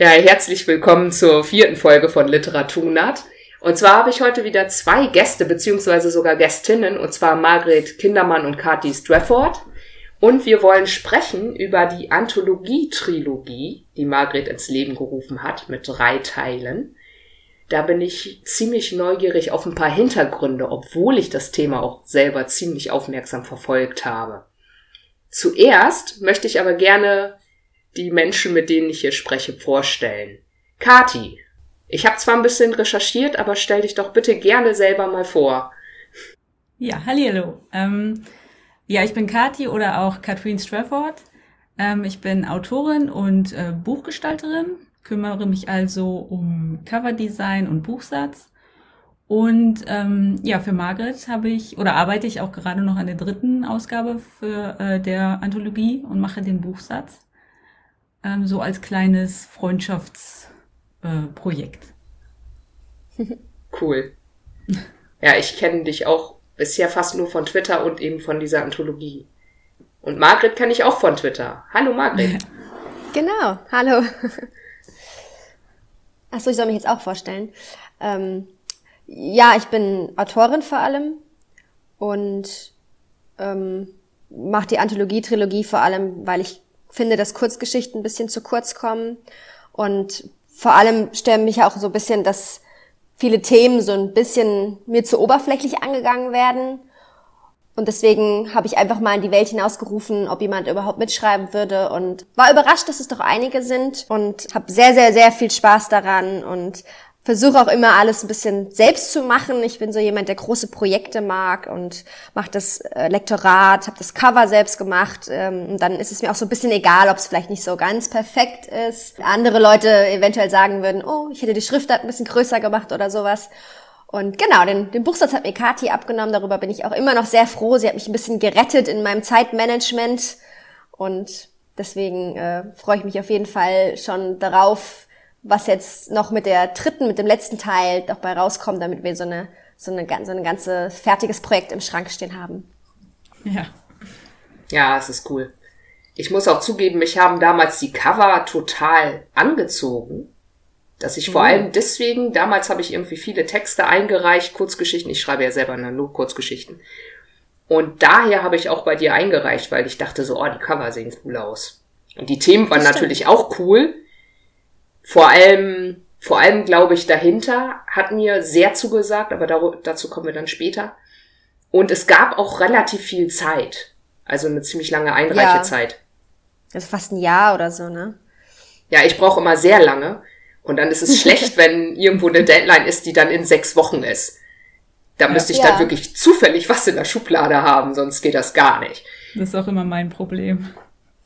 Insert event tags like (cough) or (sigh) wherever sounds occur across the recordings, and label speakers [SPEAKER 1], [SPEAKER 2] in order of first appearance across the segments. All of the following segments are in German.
[SPEAKER 1] Ja, herzlich willkommen zur vierten Folge von Literaturnat. Und zwar habe ich heute wieder zwei Gäste, beziehungsweise sogar Gästinnen, und zwar Margret Kindermann und Kathi Strafford. Und wir wollen sprechen über die Anthologie-Trilogie, die Margret ins Leben gerufen hat, mit drei Teilen. Da bin ich ziemlich neugierig auf ein paar Hintergründe, obwohl ich das Thema auch selber ziemlich aufmerksam verfolgt habe. Zuerst möchte ich aber gerne die Menschen, mit denen ich hier spreche, vorstellen. Kati, ich habe zwar ein bisschen recherchiert, aber stell dich doch bitte gerne selber mal vor.
[SPEAKER 2] Ja, hallo. Ähm, ja, ich bin Kati oder auch Katrin Strafford. Ähm, ich bin Autorin und äh, Buchgestalterin, kümmere mich also um Coverdesign und Buchsatz. Und ähm, ja, für Margaret habe ich oder arbeite ich auch gerade noch an der dritten Ausgabe für äh, der Anthologie und mache den Buchsatz ähm, so als kleines Freundschaftsprojekt.
[SPEAKER 1] Äh, cool. Ja, ich kenne dich auch bisher fast nur von Twitter und eben von dieser Anthologie. Und Margret kenne ich auch von Twitter. Hallo Margret. (laughs)
[SPEAKER 3] Genau, hallo. Achso, ich soll mich jetzt auch vorstellen. Ähm, ja, ich bin Autorin vor allem und ähm, mache die Anthologie-Trilogie vor allem, weil ich finde, dass Kurzgeschichten ein bisschen zu kurz kommen. Und vor allem stellen mich auch so ein bisschen, dass viele Themen so ein bisschen mir zu oberflächlich angegangen werden. Und deswegen habe ich einfach mal in die Welt hinausgerufen, ob jemand überhaupt mitschreiben würde und war überrascht, dass es doch einige sind und habe sehr, sehr, sehr viel Spaß daran und versuche auch immer alles ein bisschen selbst zu machen. Ich bin so jemand, der große Projekte mag und mache das äh, Lektorat, habe das Cover selbst gemacht. Ähm, und dann ist es mir auch so ein bisschen egal, ob es vielleicht nicht so ganz perfekt ist. Andere Leute eventuell sagen würden, oh, ich hätte die Schriftart ein bisschen größer gemacht oder sowas. Und genau, den, den Buchsatz hat mir Kathi abgenommen. Darüber bin ich auch immer noch sehr froh. Sie hat mich ein bisschen gerettet in meinem Zeitmanagement. Und deswegen äh, freue ich mich auf jeden Fall schon darauf, was jetzt noch mit der dritten, mit dem letzten Teil dabei rauskommt, damit wir so eine, so eine, so ein ganze fertiges Projekt im Schrank stehen haben.
[SPEAKER 2] Ja.
[SPEAKER 1] Ja, es ist cool. Ich muss auch zugeben, mich haben damals die Cover total angezogen. Dass ich vor mhm. allem deswegen, damals habe ich irgendwie viele Texte eingereicht, Kurzgeschichten, ich schreibe ja selber nur Kurzgeschichten. Und daher habe ich auch bei dir eingereicht, weil ich dachte so, oh, die Cover sehen cool aus. Und die Themen waren natürlich auch cool, vor allem, vor allem glaube ich, dahinter hat mir sehr zugesagt, aber dazu kommen wir dann später. Und es gab auch relativ viel Zeit. Also eine ziemlich lange Einreichezeit. Ja.
[SPEAKER 3] Also fast ein Jahr oder so, ne?
[SPEAKER 1] Ja, ich brauche immer sehr lange. Und dann ist es (laughs) schlecht, wenn irgendwo eine Deadline ist, die dann in sechs Wochen ist. Da ja. müsste ich ja. dann wirklich zufällig was in der Schublade haben, sonst geht das gar nicht.
[SPEAKER 2] Das ist auch immer mein Problem.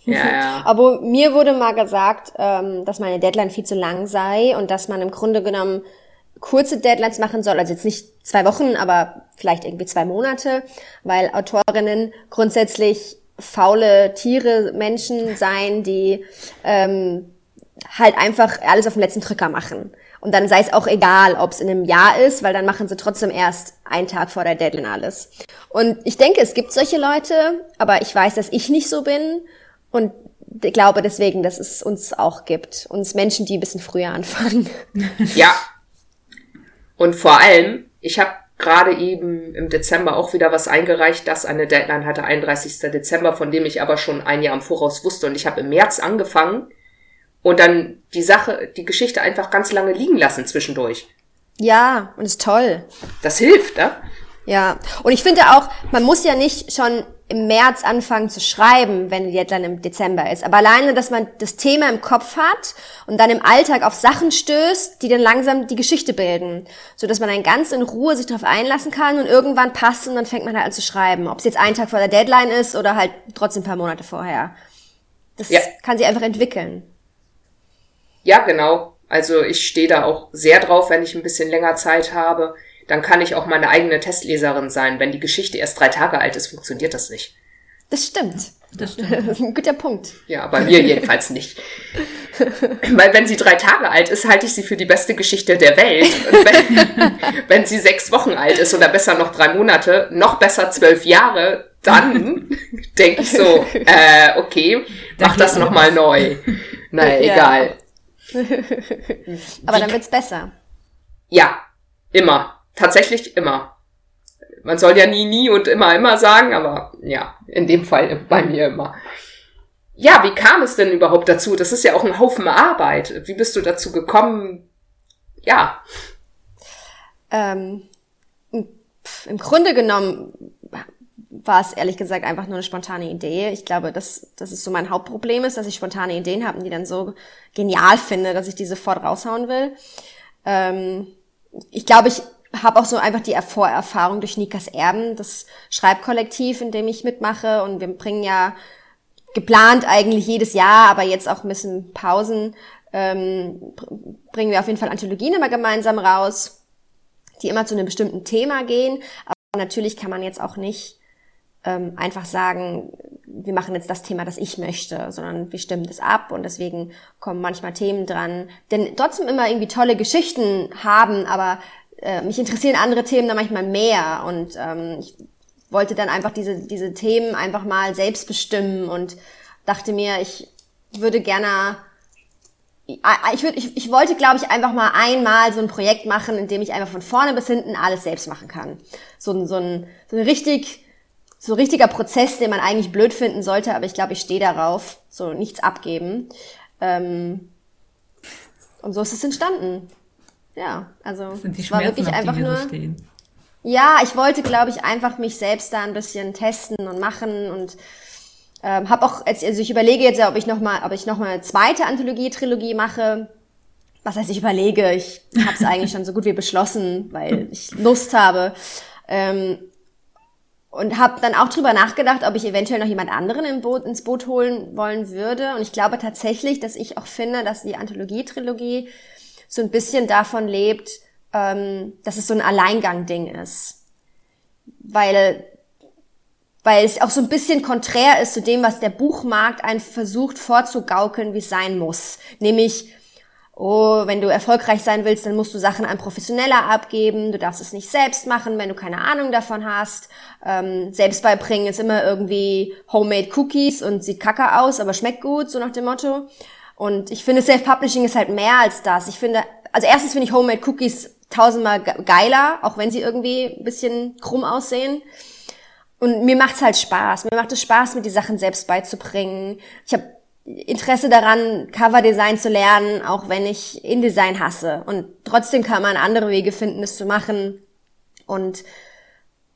[SPEAKER 1] Ja, (laughs) ja.
[SPEAKER 3] Aber mir wurde mal gesagt, ähm, dass meine Deadline viel zu lang sei und dass man im Grunde genommen kurze Deadlines machen soll, also jetzt nicht zwei Wochen, aber vielleicht irgendwie zwei Monate, weil Autorinnen grundsätzlich faule Tiere, Menschen sein, die ähm, halt einfach alles auf den letzten Drücker machen. Und dann sei es auch egal, ob es in einem Jahr ist, weil dann machen sie trotzdem erst einen Tag vor der Deadline alles. Und ich denke, es gibt solche Leute, aber ich weiß, dass ich nicht so bin. Und ich glaube deswegen, dass es uns auch gibt. Uns Menschen, die ein bisschen früher anfangen. (laughs)
[SPEAKER 1] Ja. Und vor allem, ich habe gerade eben im Dezember auch wieder was eingereicht, das eine Deadline hatte, 31. Dezember, von dem ich aber schon ein Jahr im Voraus wusste. Und ich habe im März angefangen und dann die Sache, die Geschichte einfach ganz lange liegen lassen zwischendurch.
[SPEAKER 3] Ja, und ist toll.
[SPEAKER 1] Das hilft, ne?
[SPEAKER 3] Ja, und ich finde auch, man muss ja nicht schon im März anfangen zu schreiben, wenn die Deadline im Dezember ist. Aber alleine, dass man das Thema im Kopf hat und dann im Alltag auf Sachen stößt, die dann langsam die Geschichte bilden. So dass man dann ganz in Ruhe sich darauf einlassen kann und irgendwann passt und dann fängt man halt an zu schreiben. Ob es jetzt einen Tag vor der Deadline ist oder halt trotzdem ein paar Monate vorher. Das ja. kann sich einfach entwickeln.
[SPEAKER 1] Ja, genau. Also ich stehe da auch sehr drauf, wenn ich ein bisschen länger Zeit habe dann kann ich auch meine eigene Testleserin sein. Wenn die Geschichte erst drei Tage alt ist, funktioniert das nicht.
[SPEAKER 3] Das stimmt. Das stimmt. Das ist ein guter Punkt.
[SPEAKER 1] Ja, bei mir jedenfalls nicht. (laughs) Weil wenn sie drei Tage alt ist, halte ich sie für die beste Geschichte der Welt. Und wenn, (laughs) wenn sie sechs Wochen alt ist oder besser noch drei Monate, noch besser zwölf Jahre, dann (laughs) denke ich so, äh, okay, mach das nochmal neu. Naja, ja. egal.
[SPEAKER 3] Aber dann wird's besser.
[SPEAKER 1] Ja, immer. Tatsächlich immer. Man soll ja nie, nie und immer, immer sagen, aber ja, in dem Fall bei mir immer. Ja, wie kam es denn überhaupt dazu? Das ist ja auch ein Haufen Arbeit. Wie bist du dazu gekommen? Ja.
[SPEAKER 3] Ähm, im Grunde genommen war es ehrlich gesagt einfach nur eine spontane Idee. Ich glaube, dass das ist so mein Hauptproblem ist, dass ich spontane Ideen habe und die dann so genial finde, dass ich die sofort raushauen will. Ähm, ich glaube, ich habe auch so einfach die Vorerfahrung durch Nikas Erben, das Schreibkollektiv, in dem ich mitmache. Und wir bringen ja geplant eigentlich jedes Jahr, aber jetzt auch ein bisschen Pausen, ähm, bringen wir auf jeden Fall Anthologien immer gemeinsam raus, die immer zu einem bestimmten Thema gehen. Aber natürlich kann man jetzt auch nicht ähm, einfach sagen, wir machen jetzt das Thema, das ich möchte, sondern wir stimmen das ab und deswegen kommen manchmal Themen dran, denn trotzdem immer irgendwie tolle Geschichten haben, aber äh, mich interessieren andere Themen dann manchmal mehr und ähm, ich wollte dann einfach diese, diese Themen einfach mal selbst bestimmen und dachte mir, ich würde gerne ich, würde, ich, ich wollte, glaube ich, einfach mal einmal so ein Projekt machen, in dem ich einfach von vorne bis hinten alles selbst machen kann. So, so, ein, so ein richtig, so ein richtiger Prozess, den man eigentlich blöd finden sollte, aber ich glaube, ich stehe darauf. So nichts abgeben. Ähm, und so ist es entstanden. Ja, also
[SPEAKER 2] das sind die war wirklich einfach nur. So.
[SPEAKER 3] Ja, ich wollte, glaube ich, einfach mich selbst da ein bisschen testen und machen und ähm, habe auch, also ich überlege jetzt ja, ob ich noch mal, ob ich noch mal eine zweite Anthologie-Trilogie mache. Was heißt, ich überlege, ich habe es eigentlich schon so gut wie beschlossen, weil ich Lust habe. Ähm, und habe dann auch drüber nachgedacht, ob ich eventuell noch jemand anderen Boot, ins Boot holen wollen würde. Und ich glaube tatsächlich, dass ich auch finde, dass die Anthologie-Trilogie so ein bisschen davon lebt, ähm, dass es so ein Alleingang-Ding ist. Weil, weil es auch so ein bisschen konträr ist zu dem, was der Buchmarkt einen versucht vorzugaukeln, wie es sein muss. Nämlich, oh, wenn du erfolgreich sein willst, dann musst du Sachen an Professioneller abgeben, du darfst es nicht selbst machen, wenn du keine Ahnung davon hast. Ähm, selbst beibringen ist immer irgendwie Homemade Cookies und sieht kacke aus, aber schmeckt gut, so nach dem Motto. Und ich finde, Self-Publishing ist halt mehr als das. Ich finde, also erstens finde ich Homemade Cookies tausendmal geiler, auch wenn sie irgendwie ein bisschen krumm aussehen. Und mir macht's halt Spaß. Mir macht es Spaß, mir die Sachen selbst beizubringen. Ich habe Interesse daran, Coverdesign zu lernen, auch wenn ich InDesign hasse. Und trotzdem kann man andere Wege finden, es zu machen. Und,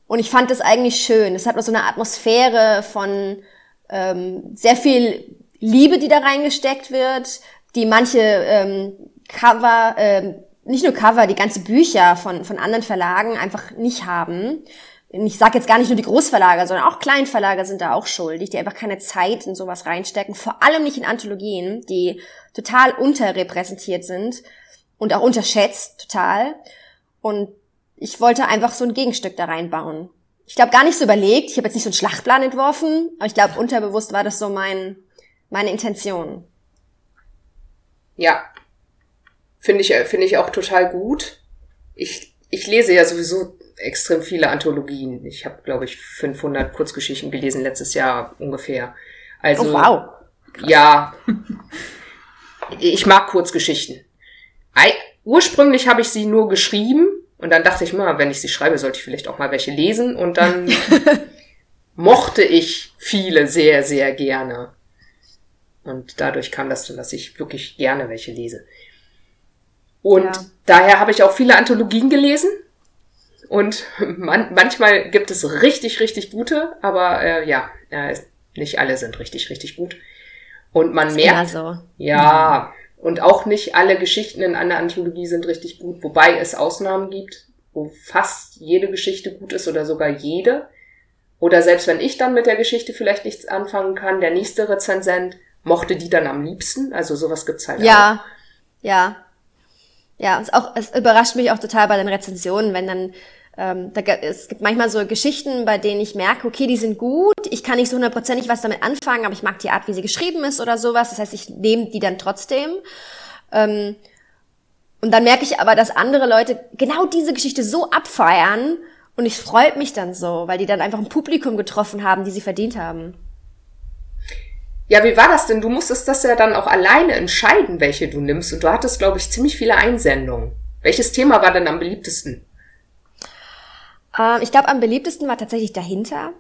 [SPEAKER 3] und ich fand das eigentlich schön. Es hat so eine Atmosphäre von ähm, sehr viel Liebe, die da reingesteckt wird, die manche ähm, Cover, ähm, nicht nur Cover, die ganze Bücher von, von anderen Verlagen einfach nicht haben. Ich sage jetzt gar nicht nur die Großverlage, sondern auch Kleinverlage sind da auch schuldig, die einfach keine Zeit in sowas reinstecken. Vor allem nicht in Anthologien, die total unterrepräsentiert sind und auch unterschätzt total. Und ich wollte einfach so ein Gegenstück da reinbauen. Ich glaube gar nicht so überlegt, ich habe jetzt nicht so einen Schlachtplan entworfen, aber ich glaube unterbewusst war das so mein meine Intention.
[SPEAKER 1] Ja. Finde ich, finde ich auch total gut. Ich, ich lese ja sowieso extrem viele Anthologien. Ich habe, glaube ich, 500 Kurzgeschichten gelesen letztes Jahr ungefähr. Also,
[SPEAKER 3] oh, wow.
[SPEAKER 1] Krass. Ja. ich mag Kurzgeschichten. Ursprünglich habe ich sie nur geschrieben und dann dachte ich mal, wenn ich sie schreibe, sollte ich vielleicht auch mal welche lesen und dann (laughs) mochte ich viele sehr, sehr gerne. Und dadurch kam das dann, dass ich wirklich gerne welche lese. Und ja. daher habe ich auch viele Anthologien gelesen. Und man, manchmal gibt es richtig, richtig gute, aber äh, ja, äh, nicht alle sind richtig, richtig gut. Und man
[SPEAKER 3] ist
[SPEAKER 1] merkt,
[SPEAKER 3] so.
[SPEAKER 1] ja, und auch nicht alle Geschichten in einer Anthologie sind richtig gut, wobei es Ausnahmen gibt, wo fast jede Geschichte gut ist oder sogar jede. Oder selbst wenn ich dann mit der Geschichte vielleicht nichts anfangen kann, der nächste Rezensent mochte die dann am liebsten. Also sowas gibt's halt
[SPEAKER 3] ja, auch. Ja, ja. Es, auch, es überrascht mich auch total bei den Rezensionen, wenn dann ähm, da, es gibt manchmal so Geschichten, bei denen ich merke, okay, die sind gut, ich kann nicht so hundertprozentig was damit anfangen, aber ich mag die Art, wie sie geschrieben ist oder sowas. Das heißt, ich nehme die dann trotzdem. Ähm, und dann merke ich aber, dass andere Leute genau diese Geschichte so abfeiern und ich freut mich dann so, weil die dann einfach ein Publikum getroffen haben, die sie verdient haben.
[SPEAKER 1] Ja, wie war das denn? Du musstest das ja dann auch alleine entscheiden, welche du nimmst. Und du hattest, glaube ich, ziemlich viele Einsendungen. Welches Thema war denn am beliebtesten?
[SPEAKER 3] Ähm, ich glaube, am beliebtesten war tatsächlich dahinter.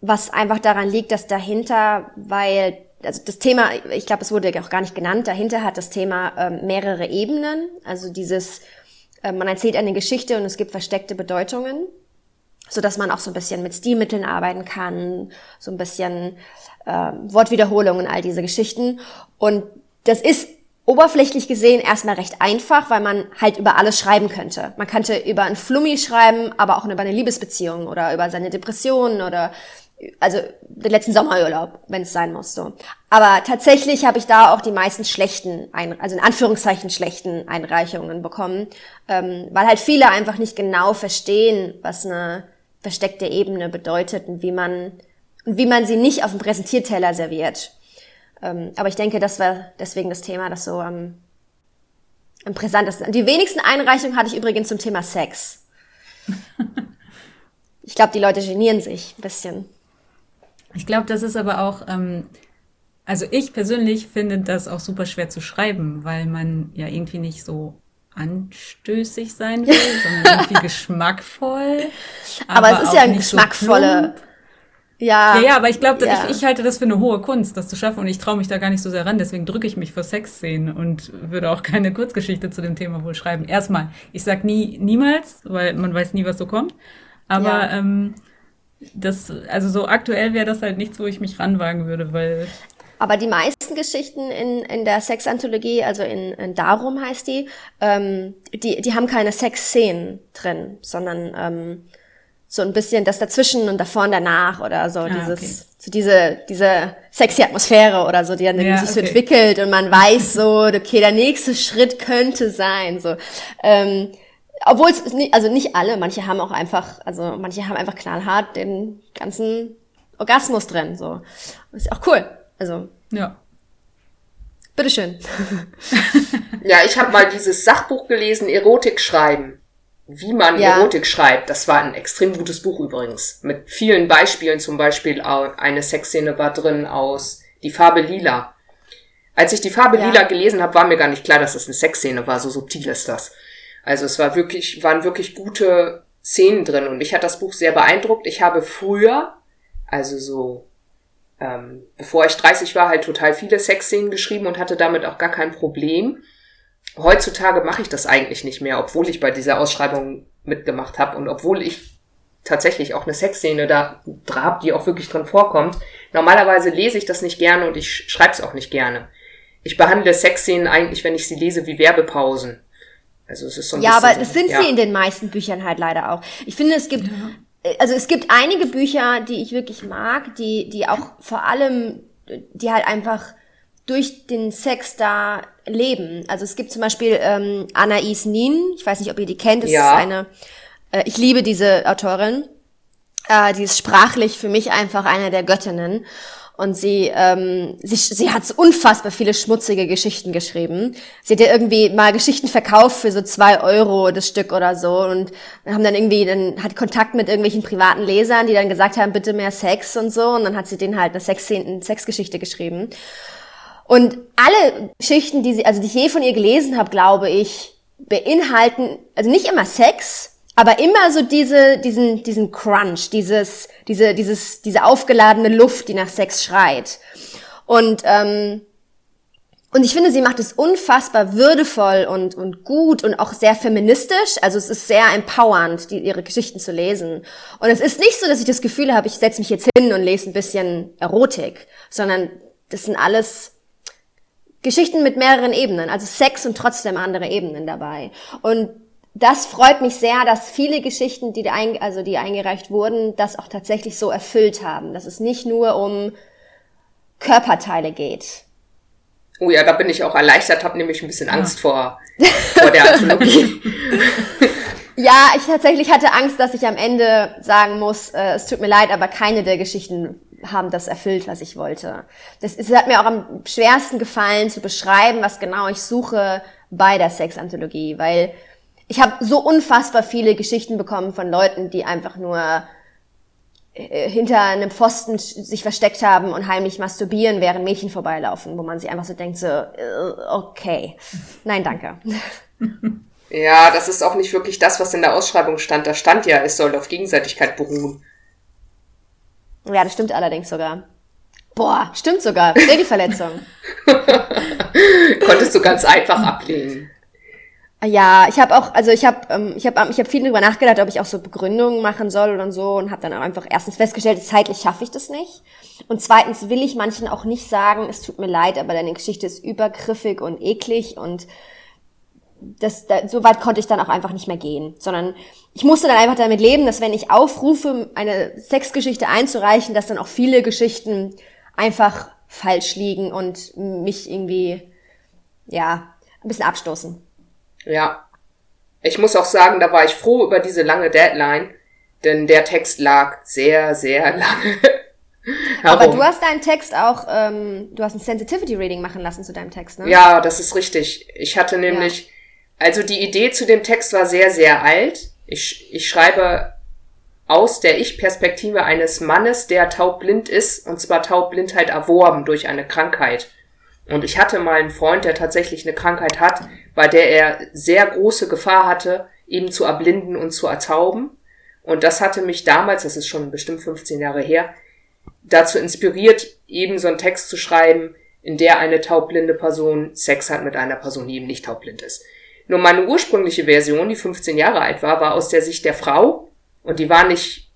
[SPEAKER 3] Was einfach daran liegt, dass dahinter, weil also das Thema, ich glaube, es wurde auch gar nicht genannt, dahinter hat das Thema ähm, mehrere Ebenen. Also dieses, äh, man erzählt eine Geschichte und es gibt versteckte Bedeutungen so dass man auch so ein bisschen mit Stilmitteln arbeiten kann, so ein bisschen äh, Wortwiederholungen, all diese Geschichten. Und das ist oberflächlich gesehen erstmal recht einfach, weil man halt über alles schreiben könnte. Man könnte über ein Flummi schreiben, aber auch über eine Liebesbeziehung oder über seine Depressionen oder also den letzten Sommerurlaub, wenn es sein muss. So. Aber tatsächlich habe ich da auch die meisten schlechten, Ein also in Anführungszeichen schlechten Einreichungen bekommen, ähm, weil halt viele einfach nicht genau verstehen, was eine versteckte Ebene bedeutet und wie man, und wie man sie nicht auf dem Präsentierteller serviert. Ähm, aber ich denke, das war deswegen das Thema, das so am, am brisantesten. Die wenigsten Einreichungen hatte ich übrigens zum Thema Sex. (laughs) ich glaube, die Leute genieren sich ein bisschen.
[SPEAKER 2] Ich glaube, das ist aber auch, ähm, also ich persönlich finde das auch super schwer zu schreiben, weil man ja irgendwie nicht so anstößig sein will, (laughs) sondern irgendwie geschmackvoll.
[SPEAKER 3] Aber, aber es ist ja ein geschmackvolle.
[SPEAKER 2] So ja, ja, ja, aber ich glaube, ja. ich, ich halte das für eine hohe Kunst, das zu schaffen und ich traue mich da gar nicht so sehr ran. Deswegen drücke ich mich vor Sexszenen und würde auch keine Kurzgeschichte zu dem Thema wohl schreiben. Erstmal, ich sag nie, niemals, weil man weiß nie, was so kommt. Aber ja. ähm, das, also so aktuell wäre das halt nichts, wo ich mich ranwagen würde, weil
[SPEAKER 3] aber die meisten Geschichten in, in der Sexanthologie, also in, in Darum heißt die, ähm, die, die haben keine Sexszenen drin, sondern ähm, so ein bisschen das dazwischen und davor und danach oder so ah, dieses, okay. so diese, diese sexy Atmosphäre oder so, die dann ja, sich okay. so entwickelt und man weiß so, okay, der nächste Schritt könnte sein, so. Ähm, obwohl es nicht, also nicht alle, manche haben auch einfach, also manche haben einfach knallhart den ganzen Orgasmus drin, so. Ist auch cool. Also.
[SPEAKER 2] Ja.
[SPEAKER 3] Bitteschön. (laughs)
[SPEAKER 1] ja, ich habe mal dieses Sachbuch gelesen, Erotik schreiben. Wie man ja. Erotik schreibt. Das war ein extrem gutes Buch übrigens. Mit vielen Beispielen, zum Beispiel eine Sexszene war drin aus Die Farbe Lila. Als ich die Farbe ja. Lila gelesen habe, war mir gar nicht klar, dass das eine Sexszene war. So subtil ist das. Also es war wirklich, waren wirklich gute Szenen drin und mich hat das Buch sehr beeindruckt. Ich habe früher, also so ähm, bevor ich 30 war, halt total viele Sexszenen geschrieben und hatte damit auch gar kein Problem. Heutzutage mache ich das eigentlich nicht mehr, obwohl ich bei dieser Ausschreibung mitgemacht habe und obwohl ich tatsächlich auch eine Sexszene da hab, die auch wirklich drin vorkommt. Normalerweise lese ich das nicht gerne und ich schreibe es auch nicht gerne. Ich behandle Sexszenen eigentlich, wenn ich sie lese, wie Werbepausen.
[SPEAKER 3] Also es ist so ein ja, aber das sind ja. sie in den meisten Büchern halt leider auch. Ich finde, es gibt ja also es gibt einige Bücher, die ich wirklich mag, die, die auch vor allem, die halt einfach durch den Sex da leben. Also es gibt zum Beispiel ähm, Anais Nin, ich weiß nicht, ob ihr die kennt, das ja. ist eine, äh, ich liebe diese Autorin. Äh, die ist sprachlich für mich einfach eine der Göttinnen. Und sie, ähm, sie, sie hat unfassbar viele schmutzige Geschichten geschrieben. Sie hat ja irgendwie mal Geschichten verkauft für so zwei Euro das Stück oder so und haben dann irgendwie, dann hat Kontakt mit irgendwelchen privaten Lesern, die dann gesagt haben, bitte mehr Sex und so. Und dann hat sie denen halt eine, Sex eine Sexgeschichte geschrieben. Und alle Geschichten, die sie, also die ich je von ihr gelesen habe, glaube ich, beinhalten, also nicht immer Sex, aber immer so diese, diesen, diesen Crunch, dieses, diese, dieses, diese aufgeladene Luft, die nach Sex schreit. Und, ähm, und ich finde, sie macht es unfassbar würdevoll und, und gut und auch sehr feministisch. Also es ist sehr empowernd, die, ihre Geschichten zu lesen. Und es ist nicht so, dass ich das Gefühl habe, ich setze mich jetzt hin und lese ein bisschen Erotik, sondern das sind alles Geschichten mit mehreren Ebenen, also Sex und trotzdem andere Ebenen dabei. Und das freut mich sehr, dass viele Geschichten, die, ein, also die eingereicht wurden, das auch tatsächlich so erfüllt haben. Dass es nicht nur um Körperteile geht.
[SPEAKER 1] Oh ja, da bin ich auch erleichtert, habe nämlich ein bisschen Angst vor, (laughs) vor der Anthologie. (laughs)
[SPEAKER 3] ja, ich tatsächlich hatte Angst, dass ich am Ende sagen muss, äh, es tut mir leid, aber keine der Geschichten haben das erfüllt, was ich wollte. Das, es hat mir auch am schwersten gefallen zu beschreiben, was genau ich suche bei der Sexanthologie, weil ich habe so unfassbar viele Geschichten bekommen von Leuten, die einfach nur äh, hinter einem Pfosten sich versteckt haben und heimlich masturbieren, während Mädchen vorbeilaufen, wo man sich einfach so denkt, so, äh, okay, nein, danke. (laughs)
[SPEAKER 1] Ja, das ist auch nicht wirklich das, was in der Ausschreibung stand. Da stand ja, es soll auf Gegenseitigkeit beruhen.
[SPEAKER 3] Ja, das stimmt allerdings sogar. Boah, stimmt sogar. Sehe die Verletzung. (laughs)
[SPEAKER 1] Konntest du ganz einfach ablehnen.
[SPEAKER 3] Ja, ich habe auch, also ich habe, ähm, ich habe, ich habe viel darüber nachgedacht, ob ich auch so Begründungen machen soll oder so und habe dann auch einfach erstens festgestellt, zeitlich schaffe ich das nicht und zweitens will ich manchen auch nicht sagen, es tut mir leid, aber deine Geschichte ist übergriffig und eklig und das, da, so weit konnte ich dann auch einfach nicht mehr gehen, sondern ich musste dann einfach damit leben, dass wenn ich aufrufe, eine Sexgeschichte einzureichen, dass dann auch viele Geschichten einfach falsch liegen und mich irgendwie, ja, ein bisschen abstoßen.
[SPEAKER 1] Ja. Ich muss auch sagen, da war ich froh über diese lange Deadline, denn der Text lag sehr, sehr (laughs) lange.
[SPEAKER 3] Aber du hast deinen Text auch, ähm, du hast ein Sensitivity Reading machen lassen zu deinem Text, ne?
[SPEAKER 1] Ja, das ist richtig. Ich hatte nämlich, ja. also die Idee zu dem Text war sehr, sehr alt. Ich, ich schreibe aus der Ich-Perspektive eines Mannes, der taubblind ist, und zwar Taubblindheit erworben durch eine Krankheit. Und ich hatte mal einen Freund, der tatsächlich eine Krankheit hat, bei der er sehr große Gefahr hatte, eben zu erblinden und zu erzauben. Und das hatte mich damals, das ist schon bestimmt 15 Jahre her, dazu inspiriert, eben so einen Text zu schreiben, in der eine taubblinde Person Sex hat mit einer Person, die eben nicht taubblind ist. Nur meine ursprüngliche Version, die 15 Jahre alt war, war aus der Sicht der Frau und die war nicht,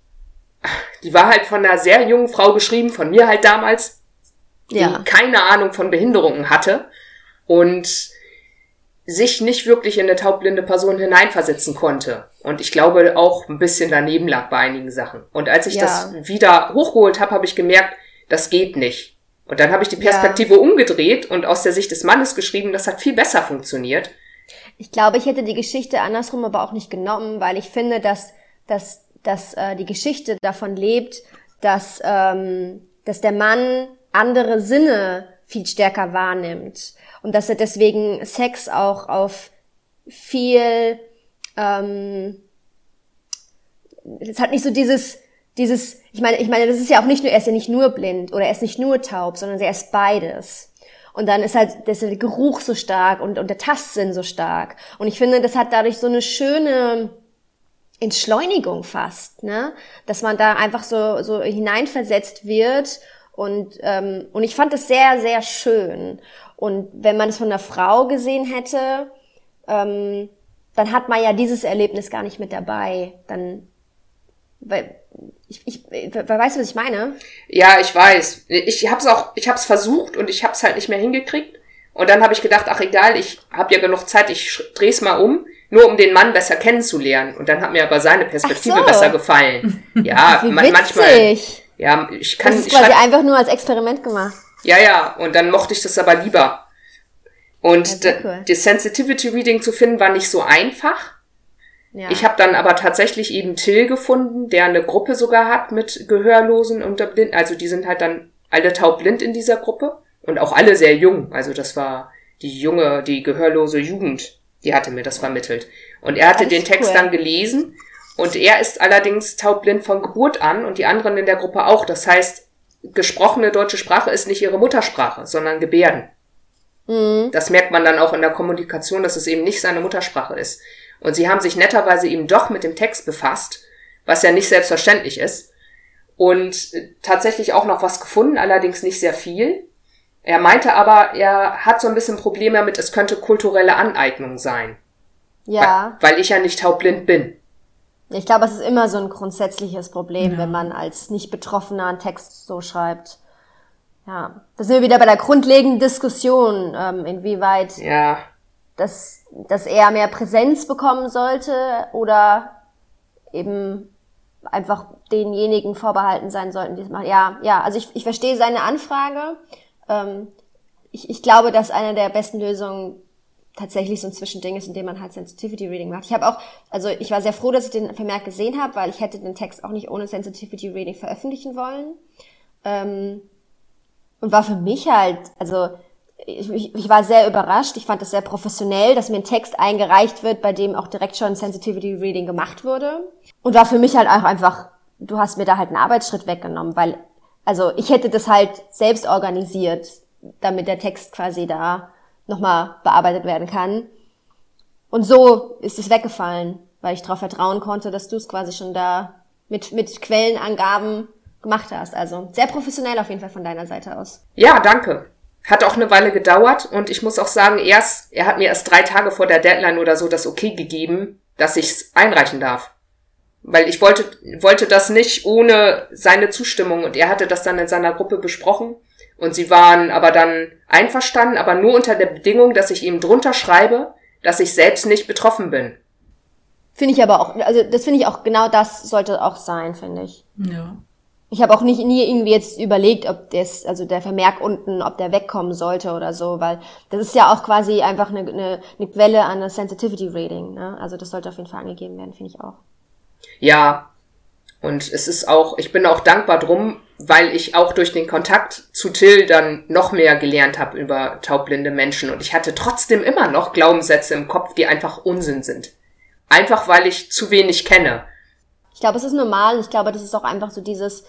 [SPEAKER 1] die war halt von einer sehr jungen Frau geschrieben, von mir halt damals, die ja. keine Ahnung von Behinderungen hatte und sich nicht wirklich in eine taubblinde Person hineinversetzen konnte. Und ich glaube auch ein bisschen daneben lag bei einigen Sachen. Und als ich ja. das wieder hochgeholt habe, habe ich gemerkt, das geht nicht. Und dann habe ich die Perspektive ja. umgedreht und aus der Sicht des Mannes geschrieben, das hat viel besser funktioniert.
[SPEAKER 3] Ich glaube, ich hätte die Geschichte andersrum aber auch nicht genommen, weil ich finde, dass, dass, dass äh, die Geschichte davon lebt, dass, ähm, dass der Mann andere Sinne viel stärker wahrnimmt und dass er deswegen Sex auch auf viel ähm, es hat nicht so dieses dieses ich meine ich meine das ist ja auch nicht nur er ist ja nicht nur blind oder er ist nicht nur taub sondern er ist beides und dann ist halt das ist der Geruch so stark und und der Tastsinn so stark und ich finde das hat dadurch so eine schöne Entschleunigung fast ne dass man da einfach so so hineinversetzt wird und, ähm, und ich fand es sehr, sehr schön. Und wenn man es von einer Frau gesehen hätte, ähm, dann hat man ja dieses Erlebnis gar nicht mit dabei. Dann, weil, ich, ich, weißt du, was ich meine?
[SPEAKER 1] Ja, ich weiß. Ich hab's auch, ich hab's versucht und ich hab's halt nicht mehr hingekriegt. Und dann habe ich gedacht, ach egal, ich habe ja genug Zeit, ich dreh's mal um, nur um den Mann besser kennenzulernen. Und dann hat mir aber seine Perspektive so. besser gefallen. (laughs) Ja,
[SPEAKER 3] Wie manchmal.
[SPEAKER 1] Ja, ich kann.
[SPEAKER 3] Das ist quasi einfach nur als Experiment gemacht.
[SPEAKER 1] Ja, ja, und dann mochte ich das aber lieber. Und ja, cool. das Sensitivity Reading zu finden war nicht so einfach. Ja. Ich habe dann aber tatsächlich eben Till gefunden, der eine Gruppe sogar hat mit Gehörlosen und Blinden. Also die sind halt dann alle taubblind in dieser Gruppe und auch alle sehr jung. Also das war die junge, die gehörlose Jugend, die hatte mir das vermittelt. Und er hatte den Text cool. dann gelesen und er ist allerdings taubblind von Geburt an und die anderen in der Gruppe auch. Das heißt, gesprochene deutsche Sprache ist nicht ihre Muttersprache, sondern Gebärden. Mhm. Das merkt man dann auch in der Kommunikation, dass es eben nicht seine Muttersprache ist. Und sie haben sich netterweise eben doch mit dem Text befasst, was ja nicht selbstverständlich ist. Und tatsächlich auch noch was gefunden, allerdings nicht sehr viel. Er meinte aber, er hat so ein bisschen Probleme damit, es könnte kulturelle Aneignung sein. Ja. Weil, weil ich ja nicht taubblind bin.
[SPEAKER 3] Ich glaube, es ist immer so ein grundsätzliches Problem, ja. wenn man als nicht Betroffener einen Text so schreibt. Ja, da sind wir wieder bei der grundlegenden Diskussion, ähm, inwieweit
[SPEAKER 1] ja.
[SPEAKER 3] Dass, dass er mehr Präsenz bekommen sollte oder eben einfach denjenigen vorbehalten sein sollten, die es machen. Ja, ja, also ich, ich verstehe seine Anfrage. Ähm, ich, ich glaube, dass eine der besten Lösungen tatsächlich so ein Zwischending ist, in dem man halt Sensitivity Reading macht. Ich habe auch, also ich war sehr froh, dass ich den Vermerk gesehen habe, weil ich hätte den Text auch nicht ohne Sensitivity Reading veröffentlichen wollen. Ähm, und war für mich halt, also ich, ich, war sehr überrascht. Ich fand das sehr professionell, dass mir ein Text eingereicht wird, bei dem auch direkt schon Sensitivity Reading gemacht wurde. Und war für mich halt auch einfach du hast mir da halt einen Arbeitsschritt weggenommen, weil, also ich hätte das halt selbst organisiert, damit der Text quasi da nochmal bearbeitet werden kann. Und so ist es weggefallen, weil ich darauf vertrauen konnte, dass du es quasi schon da mit, mit Quellenangaben gemacht hast. Also sehr professionell auf jeden Fall von deiner Seite aus.
[SPEAKER 1] Ja, danke. Hat auch eine Weile gedauert und ich muss auch sagen, erst, er hat mir erst drei Tage vor der Deadline oder so das Okay gegeben, dass ich's einreichen darf. Weil ich wollte, wollte das nicht ohne seine Zustimmung und er hatte das dann in seiner Gruppe besprochen und sie waren aber dann einverstanden, aber nur unter der Bedingung, dass ich ihm drunter schreibe, dass ich selbst nicht betroffen bin.
[SPEAKER 3] Finde ich aber auch, also das finde ich auch, genau das sollte auch sein, finde ich.
[SPEAKER 2] Ja.
[SPEAKER 3] Ich habe auch nicht nie irgendwie jetzt überlegt, ob das, also der Vermerk unten, ob der wegkommen sollte oder so, weil das ist ja auch quasi einfach eine, eine, eine Quelle an einer Sensitivity Rating. Ne? Also das sollte auf jeden Fall angegeben werden, finde ich auch.
[SPEAKER 1] Ja, und es ist auch, ich bin auch dankbar drum, weil ich auch durch den Kontakt zu Till dann noch mehr gelernt habe über taubblinde Menschen und ich hatte trotzdem immer noch Glaubenssätze im Kopf, die einfach Unsinn sind. Einfach weil ich zu wenig kenne.
[SPEAKER 3] Ich glaube, es ist normal. Ich glaube, das ist auch einfach so dieses,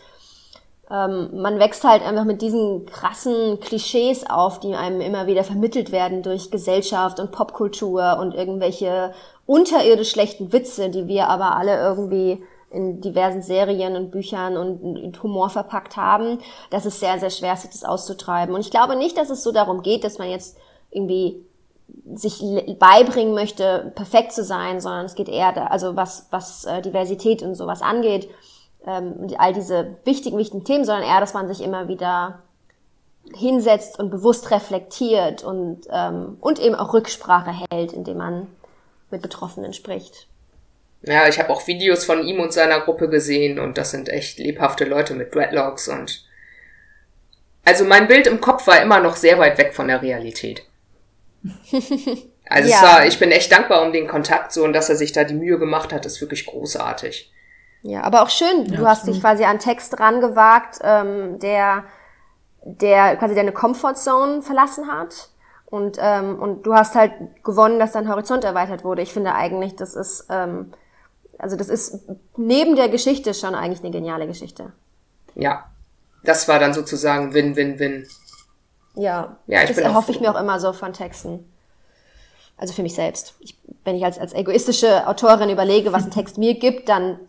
[SPEAKER 3] ähm, man wächst halt einfach mit diesen krassen Klischees auf, die einem immer wieder vermittelt werden durch Gesellschaft und Popkultur und irgendwelche unterirdisch schlechten Witze, die wir aber alle irgendwie in diversen Serien und Büchern und in Humor verpackt haben. Das ist sehr, sehr schwer, sich das auszutreiben. Und ich glaube nicht, dass es so darum geht, dass man jetzt irgendwie sich beibringen möchte, perfekt zu sein, sondern es geht eher, da, also was, was äh, Diversität und sowas angeht, ähm, all diese wichtigen, wichtigen Themen, sondern eher, dass man sich immer wieder hinsetzt und bewusst reflektiert und, ähm, und eben auch Rücksprache hält, indem man mit Betroffenen spricht.
[SPEAKER 1] Ja, ich habe auch Videos von ihm und seiner Gruppe gesehen und das sind echt lebhafte Leute mit Dreadlocks und also mein Bild im Kopf war immer noch sehr weit weg von der Realität. (laughs) Also ja. es war, ich bin echt dankbar um den Kontakt so und dass er sich da die Mühe gemacht hat, ist wirklich großartig.
[SPEAKER 3] Ja, aber auch schön. Ja, du hast dich quasi an Text rangewagt, ähm, der, der quasi deine Comfortzone verlassen hat. Und, ähm, und du hast halt gewonnen, dass dein Horizont erweitert wurde. Ich finde eigentlich, das ist, ähm, also das ist neben der Geschichte schon eigentlich eine geniale Geschichte.
[SPEAKER 1] Ja, das war dann sozusagen Win-Win-Win.
[SPEAKER 3] Ja, ja ich das erhoffe ich mir auch immer so von Texten. Also für mich selbst. Ich, wenn ich als, als egoistische Autorin überlege, was ein Text mir gibt, dann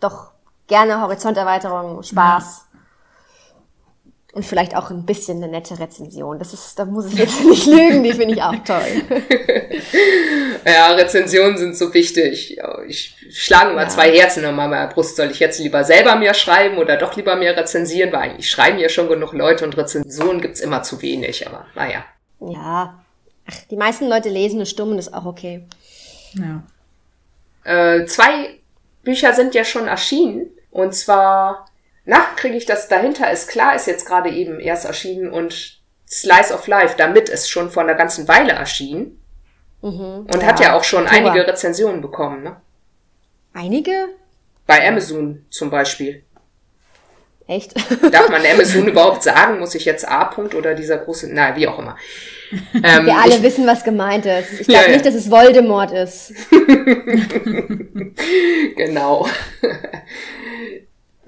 [SPEAKER 3] doch gerne Horizonterweiterung, Spaß. Und vielleicht auch ein bisschen eine nette Rezension. Das ist, da muss ich jetzt (laughs) nicht lügen, die finde ich auch toll. (laughs)
[SPEAKER 1] ja, Rezensionen sind so wichtig. Ich schlage immer ja. zwei Herzen in meiner Brust. Soll ich jetzt lieber selber mir schreiben oder doch lieber mir rezensieren? Weil eigentlich schreiben ja schon genug Leute und Rezensionen gibt's immer zu wenig, aber naja.
[SPEAKER 3] Ja, Ach, die meisten Leute lesen eine Stumme, das ist auch okay.
[SPEAKER 2] Ja.
[SPEAKER 1] Äh, zwei Bücher sind ja schon erschienen. Und zwar, na, kriege ich das dahinter, ist klar, ist jetzt gerade eben erst erschienen und Slice of Life, damit ist schon vor einer ganzen Weile erschienen. Mhm, und ja, hat ja auch schon Oktober. einige Rezensionen bekommen, ne?
[SPEAKER 3] Einige?
[SPEAKER 1] Bei Amazon zum Beispiel.
[SPEAKER 3] Echt?
[SPEAKER 1] Darf man (laughs) Amazon überhaupt sagen? Muss ich jetzt A. -Punkt oder dieser große, na, wie auch immer.
[SPEAKER 3] Ähm, Wir alle ich, wissen, was gemeint ist. Ich glaube ja, nicht, dass es Voldemort ist. (laughs)
[SPEAKER 1] genau.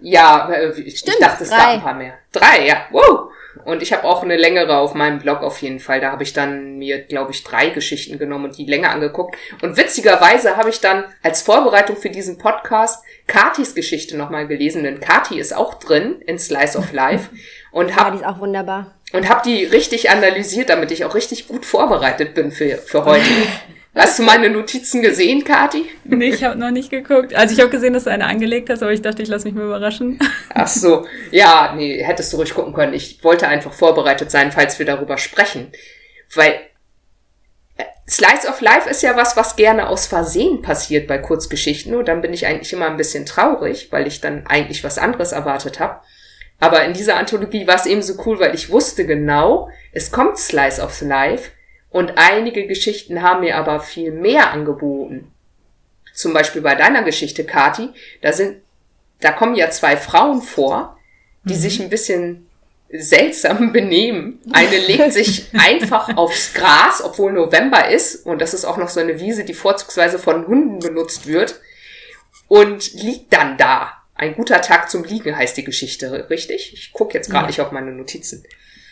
[SPEAKER 1] Ja, äh, ich, Stimmt, ich dachte, es gab ein paar mehr. Drei, ja. Wow. Und ich habe auch eine längere auf meinem Blog auf jeden Fall. Da habe ich dann mir, glaube ich, drei Geschichten genommen und die länger angeguckt. Und witzigerweise habe ich dann als Vorbereitung für diesen Podcast Katis Geschichte nochmal gelesen, denn Kati ist auch drin in Slice of Life. (laughs) Und hab,
[SPEAKER 3] ja, die ist auch wunderbar
[SPEAKER 1] und habe die richtig analysiert, damit ich auch richtig gut vorbereitet bin für, für heute. (laughs) Hast du meine Notizen gesehen, Kati?
[SPEAKER 2] Nee, ich habe noch nicht geguckt. Also ich habe gesehen, dass du eine angelegt hast, aber ich dachte, ich lasse mich mal überraschen.
[SPEAKER 1] Ach so, ja, nee, hättest du ruhig gucken können. Ich wollte einfach vorbereitet sein, falls wir darüber sprechen. Weil äh, Slice of Life ist ja was, was gerne aus Versehen passiert bei Kurzgeschichten. Und dann bin ich eigentlich immer ein bisschen traurig, weil ich dann eigentlich was anderes erwartet habe. Aber in dieser Anthologie war es eben so cool, weil ich wusste genau, es kommt Slice of Life und einige Geschichten haben mir aber viel mehr angeboten. Zum Beispiel bei deiner Geschichte, Kati, da sind, da kommen ja zwei Frauen vor, die mhm. sich ein bisschen seltsam (laughs) benehmen. Eine legt sich (laughs) einfach aufs Gras, obwohl November ist, und das ist auch noch so eine Wiese, die vorzugsweise von Hunden benutzt wird, und liegt dann da Ein guter Tag zum Liegen heißt die Geschichte, richtig? Ich gucke jetzt gerade
[SPEAKER 2] Ja.
[SPEAKER 1] nicht auf meine Notizen.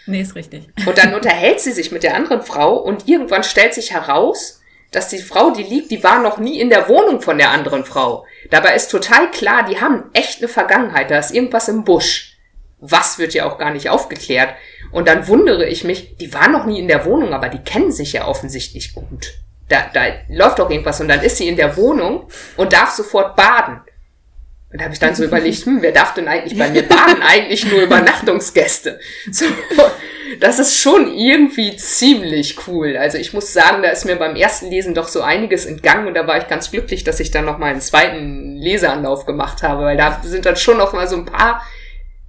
[SPEAKER 2] Nee, ist richtig.
[SPEAKER 1] Und dann unterhält sie sich mit der anderen Frau und irgendwann stellt sich heraus, dass die Frau, die liegt, die war noch nie in der Wohnung von der anderen Frau. Dabei ist total klar, die haben echt eine Vergangenheit, da ist irgendwas im Busch. Was wird ja auch gar nicht aufgeklärt. Und dann wundere ich mich, die waren noch nie in der Wohnung, aber die kennen sich ja offensichtlich gut. Da, da läuft doch irgendwas und dann ist sie in der Wohnung und darf sofort baden. Und da habe ich dann so überlegt, hm, wer darf denn eigentlich bei mir (laughs) baden? Eigentlich nur Übernachtungsgäste. So, das ist schon irgendwie ziemlich cool. Also ich muss sagen, da ist mir beim ersten Lesen doch so einiges entgangen und da war ich ganz glücklich, dass ich dann noch mal einen zweiten Leseanlauf gemacht habe, weil da sind dann schon noch mal so ein paar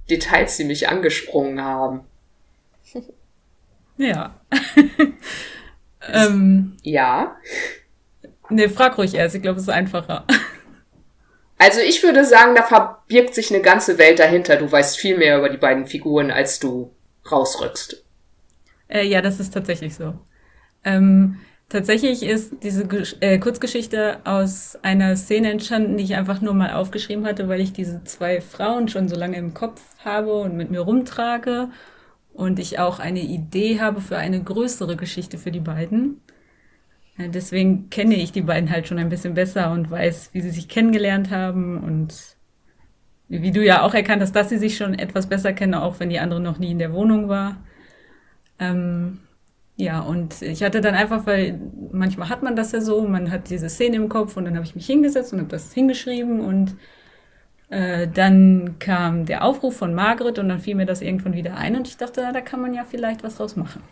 [SPEAKER 1] Details, die mich angesprungen haben.
[SPEAKER 2] Ja. (laughs) ähm,
[SPEAKER 1] Ja.
[SPEAKER 2] nee, frag ruhig erst. Ich glaube, es ist einfacher.
[SPEAKER 1] Also ich würde sagen, da verbirgt sich eine ganze Welt dahinter. Du weißt viel mehr über die beiden Figuren, als du rausrückst.
[SPEAKER 2] Äh, ja, das ist tatsächlich so. Ähm, tatsächlich ist diese Gesch äh, Kurzgeschichte aus einer Szene entstanden, die ich einfach nur mal aufgeschrieben hatte, weil ich diese zwei Frauen schon so lange im Kopf habe und mit mir rumtrage und ich auch eine Idee habe für eine größere Geschichte für die beiden. Deswegen kenne ich die beiden halt schon ein bisschen besser und weiß, wie sie sich kennengelernt haben und wie wie du ja auch erkannt hast, dass sie sich schon etwas besser kennen, auch wenn die andere noch nie in der Wohnung war. Ähm, ja, und ich hatte dann einfach, weil manchmal hat man das ja so, man hat diese Szene im Kopf und dann habe ich mich hingesetzt und habe das hingeschrieben und äh, dann kam der Aufruf von Margret und dann fiel mir das irgendwann wieder ein und ich dachte, na, da kann man ja vielleicht was draus machen.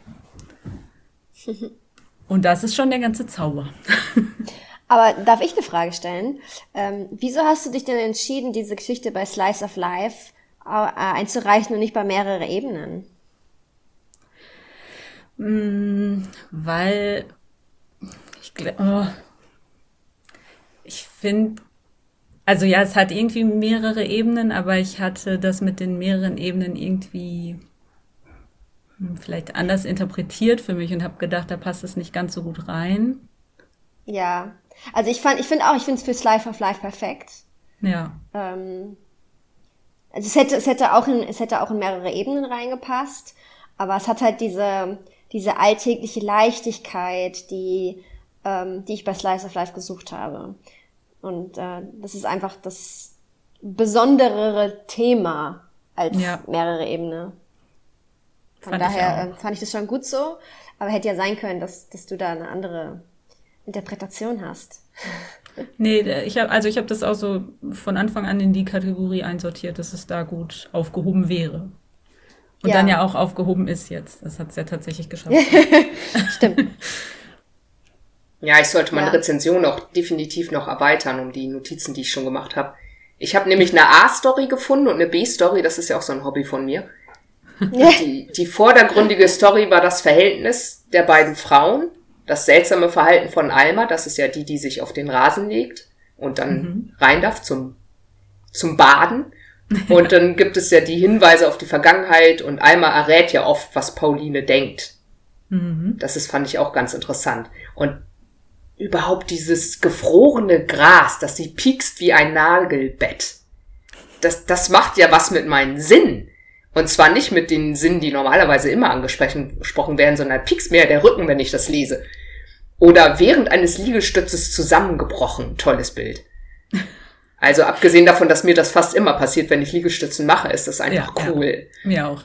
[SPEAKER 2] (laughs) Und das ist schon der ganze Zauber. (laughs)
[SPEAKER 3] Aber darf ich eine Frage stellen? Ähm, wieso hast du dich denn entschieden, diese Geschichte bei Slice of Life äh, einzureichen und nicht bei mehrere Ebenen?
[SPEAKER 2] Mm, weil ich glaube, oh, ich finde, also ja, es hat irgendwie mehrere Ebenen, aber ich hatte das mit den mehreren Ebenen irgendwie vielleicht anders interpretiert für mich und habe gedacht, da passt es nicht ganz so gut rein.
[SPEAKER 3] Ja. Also ich fand, ich finde auch, ich finde es für Slice of Life perfekt.
[SPEAKER 2] Ja,
[SPEAKER 3] Ähm, also es hätte, es hätte auch in, es hätte auch in mehrere Ebenen reingepasst, aber es hat halt diese, diese alltägliche Leichtigkeit, die, ähm, die ich bei Slice of Life gesucht habe. Und äh, das ist einfach das besonderere Thema als
[SPEAKER 2] Ja.
[SPEAKER 3] mehrere Ebenen. Von
[SPEAKER 2] Fand ich
[SPEAKER 3] daher
[SPEAKER 2] auch.
[SPEAKER 3] äh, fand ich das schon gut so, aber hätte ja sein können, dass, dass du da eine andere Interpretation hast. (laughs)
[SPEAKER 2] nee, ich habe also ich habe das auch so von Anfang an in die Kategorie einsortiert, dass es da gut aufgehoben wäre. Und
[SPEAKER 3] Ja.
[SPEAKER 2] dann ja auch aufgehoben ist jetzt. Das hat es ja tatsächlich geschafft. (laughs)
[SPEAKER 3] Stimmt. (laughs)
[SPEAKER 1] Ja, ich sollte meine
[SPEAKER 3] Ja.
[SPEAKER 1] Rezension auch definitiv noch erweitern um die Notizen, die ich schon gemacht habe. Ich habe nämlich eine A-Story gefunden und eine B-Story, das ist ja auch so ein Hobby von mir. Die, die vordergründige Story war das Verhältnis der beiden Frauen, das seltsame Verhalten von Alma, das ist ja die, die sich auf den Rasen legt und dann rein darf zum, zum Baden. Und dann gibt es ja die Hinweise auf die Vergangenheit und Alma errät ja oft, was Pauline denkt. Das ist, fand ich auch ganz interessant. Und überhaupt dieses gefrorene Gras, das sie piekst wie ein Nagelbett. Das, das macht ja was mit meinen Sinnen. Und zwar nicht mit den Sinnen, die normalerweise immer angesprochen gesprochen werden, sondern piekst mir ja der Rücken, wenn ich das lese. Oder während eines Liegestützes zusammengebrochen. Tolles Bild. (laughs) Also abgesehen davon, dass mir das fast immer passiert, wenn ich Liegestützen mache, ist das einfach
[SPEAKER 2] Ja, ja.
[SPEAKER 1] cool.
[SPEAKER 2] Mir auch.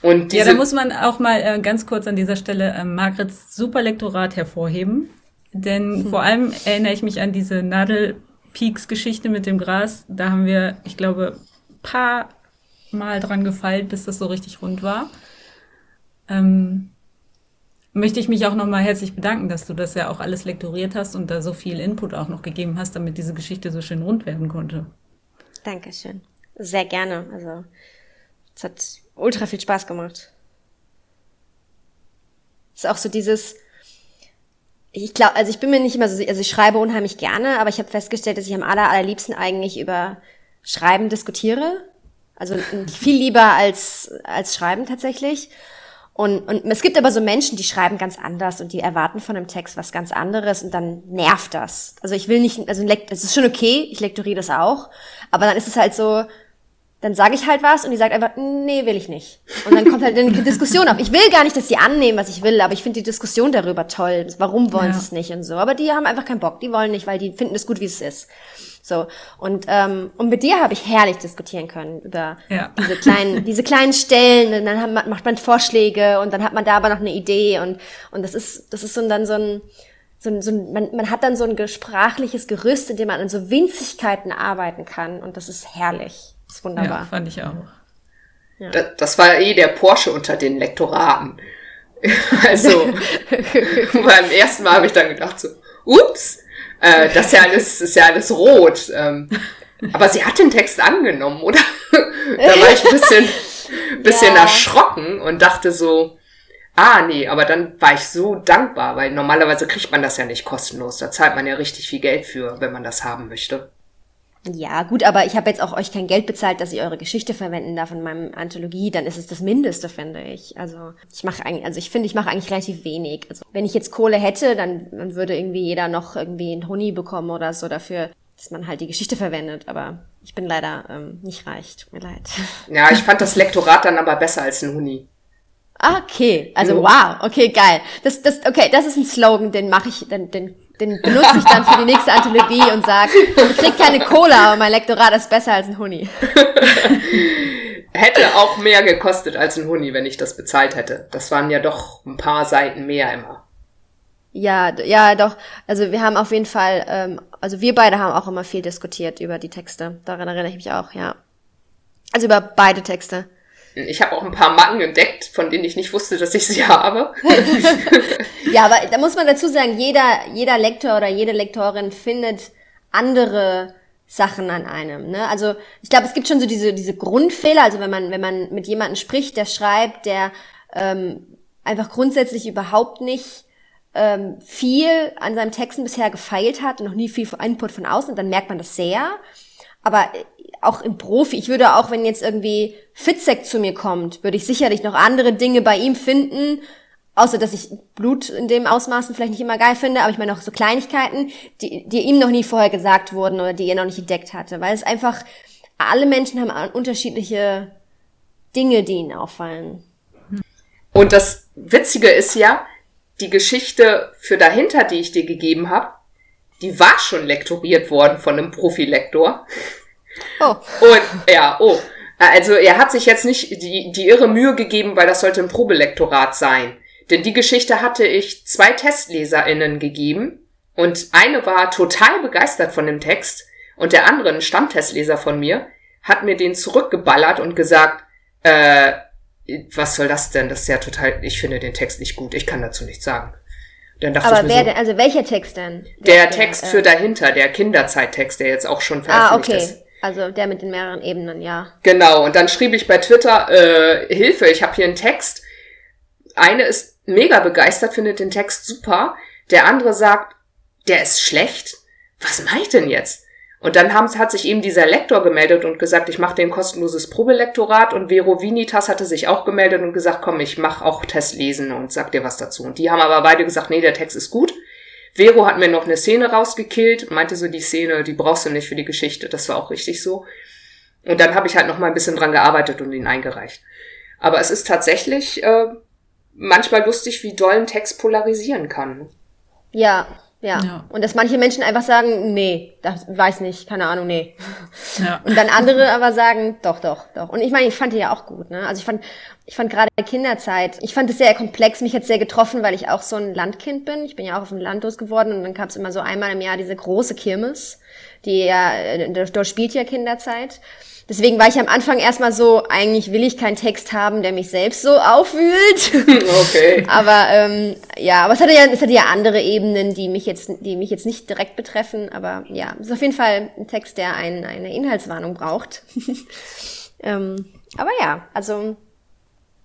[SPEAKER 1] Und
[SPEAKER 2] Ja, da muss man auch mal äh, ganz kurz an dieser Stelle äh, Margrets super Lektorat hervorheben. Denn vor allem erinnere ich mich an diese Nadelpeaks-Geschichte mit dem Gras. Da haben wir, ich glaube, paar Mal dran gefeilt, bis das so richtig rund war. Ähm, möchte ich mich auch nochmal herzlich bedanken, dass du das ja auch alles lektoriert hast und da so viel Input auch noch gegeben hast, damit diese Geschichte so schön rund werden konnte.
[SPEAKER 3] Dankeschön. Sehr gerne. Also, es hat ultra viel Spaß gemacht. Ist auch so dieses, ich glaube, also ich bin mir nicht immer so, also ich schreibe unheimlich gerne, aber ich habe festgestellt, dass ich am aller, allerliebsten eigentlich über Schreiben diskutiere. Also viel lieber als, als Schreiben tatsächlich. Und, und es gibt aber so Menschen, die schreiben ganz anders und die erwarten von einem Text was ganz anderes und dann nervt das. Also ich will nicht, also es ist schon okay, ich lektoriere das auch, aber dann ist es halt so, dann sage ich halt was und die sagt einfach, nee, will ich nicht. Und dann kommt halt eine (laughs) Diskussion auf. Ich will gar nicht, dass sie annehmen, was ich will, aber ich finde die Diskussion darüber toll. Warum wollen ja. sie es nicht und so. Aber die haben einfach keinen Bock. Die wollen nicht, weil die finden es gut, wie es ist. So. Und, ähm, und mit dir habe ich herrlich diskutieren können über ja. diese kleinen, (laughs) diese kleinen Stellen. Und dann hat, macht man Vorschläge und dann hat man da aber noch eine Idee und, und das ist, das ist so dann so ein, so, ein, so ein, man, man hat dann so ein sprachliches Gerüst, in dem man an so Winzigkeiten arbeiten kann und das ist herrlich. Das ist wunderbar. Ja,
[SPEAKER 2] fand ich auch.
[SPEAKER 1] Ja. Das, das war eh der Porsche unter den Lektoraten. (laughs) also (laughs) beim ersten Mal habe ich dann gedacht so, ups, äh, das ist ja alles, ist ja alles rot. Ähm, aber sie hat den Text angenommen, oder? (laughs) da war ich ein bisschen, bisschen ja. erschrocken und dachte so, ah nee, aber dann war ich so dankbar, weil normalerweise kriegt man das ja nicht kostenlos. Da zahlt man ja richtig viel Geld für, wenn man das haben möchte.
[SPEAKER 3] Ja, gut, aber ich habe jetzt auch euch kein Geld bezahlt, dass ihr eure Geschichte verwenden darf in meinem Anthologie, dann ist es das Mindeste, finde ich. Also ich mache eigentlich, also ich finde, ich mache eigentlich relativ wenig. Also wenn ich jetzt Kohle hätte, dann, dann würde irgendwie jeder noch irgendwie einen Huni bekommen oder so dafür, dass man halt die Geschichte verwendet. Aber ich bin leider ähm, nicht reich, tut mir leid. (laughs)
[SPEAKER 1] Ja, ich fand das Lektorat dann aber besser als ein Huni.
[SPEAKER 3] Okay, also wow, okay, geil. Das, das, okay, das ist ein Slogan, den mache ich, den, den den benutze ich dann für die nächste Anthologie und sage, ich krieg keine Cola, aber mein Lektorat ist besser als ein Huni. (laughs)
[SPEAKER 1] hätte auch mehr gekostet als ein Huni, wenn ich das bezahlt hätte. Das waren ja doch ein paar Seiten mehr immer.
[SPEAKER 3] Ja, ja, doch. Also wir haben auf jeden Fall, ähm, also wir beide haben auch immer viel diskutiert über die Texte. Daran erinnere ich mich auch, ja. Also über beide Texte.
[SPEAKER 1] Ich habe auch ein paar Macken entdeckt, von denen ich nicht wusste, dass ich sie habe. (laughs)
[SPEAKER 3] ja, aber da muss man dazu sagen, jeder, jeder Lektor oder jede Lektorin findet andere Sachen an einem. Ne? Also ich glaube, es gibt schon so diese, diese Grundfehler. Also wenn man, wenn man mit jemandem spricht, der schreibt, der ähm, einfach grundsätzlich überhaupt nicht ähm, viel an seinem Texten bisher gefeilt hat und noch nie viel Input von außen, dann merkt man das sehr. Aber auch im Profi, ich würde auch, wenn jetzt irgendwie Fitzek zu mir kommt, würde ich sicherlich noch andere Dinge bei ihm finden, außer dass ich Blut in dem Ausmaßen vielleicht nicht immer geil finde, aber ich meine auch so Kleinigkeiten, die, die ihm noch nie vorher gesagt wurden oder die er noch nicht entdeckt hatte, weil es einfach, alle Menschen haben unterschiedliche Dinge, die ihnen auffallen.
[SPEAKER 1] Und das Witzige ist ja, die Geschichte für dahinter, die ich dir gegeben habe, die war schon lektoriert worden von einem Profilektor. Oh. Und ja, oh. Also er hat sich jetzt nicht die, die irre Mühe gegeben, weil das sollte ein Probelektorat sein. Denn die Geschichte hatte ich zwei TestleserInnen gegeben und eine war total begeistert von dem Text und der andere, ein Stammtestleser von mir, hat mir den zurückgeballert und gesagt, äh, was soll das denn? Das ist ja total, ich finde den Text nicht gut, ich kann dazu nichts sagen.
[SPEAKER 3] Dann dachte Aber ich mir wer so, denn, also welcher Text denn?
[SPEAKER 1] Der, der Text der, für dahinter, der Kinderzeittext, der jetzt auch schon veröffentlicht ah, okay. ist.
[SPEAKER 3] Also der mit den mehreren Ebenen, ja.
[SPEAKER 1] Genau, und dann schrieb ich bei Twitter, äh, Hilfe, ich habe hier einen Text. Eine ist mega begeistert, findet den Text super. Der andere sagt, der ist schlecht. Was mache ich denn jetzt? Und dann haben, hat sich eben dieser Lektor gemeldet und gesagt, ich mache den kostenloses Probelektorat und Vero Vinitas hatte sich auch gemeldet und gesagt, komm, ich mache auch Testlesen und sag dir was dazu. Und die haben aber beide gesagt, nee, der Text ist gut. Vero hat mir noch eine Szene rausgekillt, meinte so, die Szene, die brauchst du nicht für die Geschichte. Das war auch richtig so. Und dann habe ich halt noch mal ein bisschen dran gearbeitet und ihn eingereicht. Aber es ist tatsächlich äh, manchmal lustig, wie doll ein Text polarisieren kann.
[SPEAKER 3] Ja, ja. ja. Und dass manche Menschen einfach sagen, nee, das weiß nicht, keine Ahnung, nee. Ja. Und dann andere aber sagen, doch, doch, doch. Und ich meine, ich fand die ja auch gut, ne? Also ich fand, ich fand gerade Kinderzeit, ich fand es sehr komplex, mich hat sehr getroffen, weil ich auch so ein Landkind bin. Ich bin ja auch auf dem Land geworden und dann gab es immer so einmal im Jahr diese große Kirmes, die ja, äh, dort spielt ja Kinderzeit. Deswegen war ich am Anfang erstmal so, eigentlich will ich keinen Text haben, der mich selbst so aufwühlt. (laughs) Okay. aber ähm, ja, aber es hatte ja, es hatte ja andere Ebenen, die mich jetzt, die mich jetzt nicht direkt betreffen. Aber ja, es ist auf jeden Fall ein Text, der ein, eine Inhaltswarnung braucht. (laughs) ähm, aber ja, also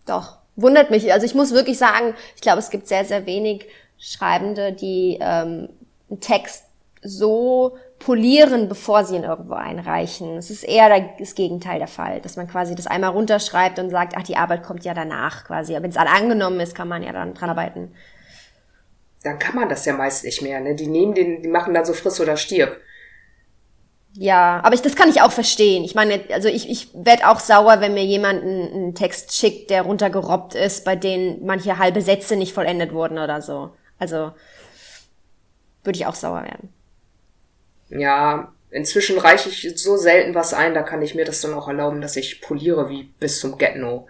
[SPEAKER 3] doch wundert mich. Also ich muss wirklich sagen, ich glaube, es gibt sehr, sehr wenig Schreibende, die ähm, einen Text so polieren, bevor sie ihn irgendwo einreichen. Es ist eher das Gegenteil der Fall, dass man quasi das einmal runterschreibt und sagt, ach, die Arbeit kommt ja danach quasi. Wenn es alle angenommen ist, kann man ja dann dran arbeiten.
[SPEAKER 1] Dann kann man das ja meist nicht mehr, ne? Die nehmen den, die machen dann so friss oder stirb.
[SPEAKER 3] Ja, aber ich, das kann ich auch verstehen. Ich meine, also ich, ich werde auch sauer, wenn mir jemand einen, einen Text schickt, der runtergerobbt ist, bei denen manche halbe Sätze nicht vollendet wurden oder so. Also würde ich auch sauer werden.
[SPEAKER 1] Ja, inzwischen reiche ich so selten was ein, da kann ich mir das dann auch erlauben, dass ich poliere wie bis zum Get-No.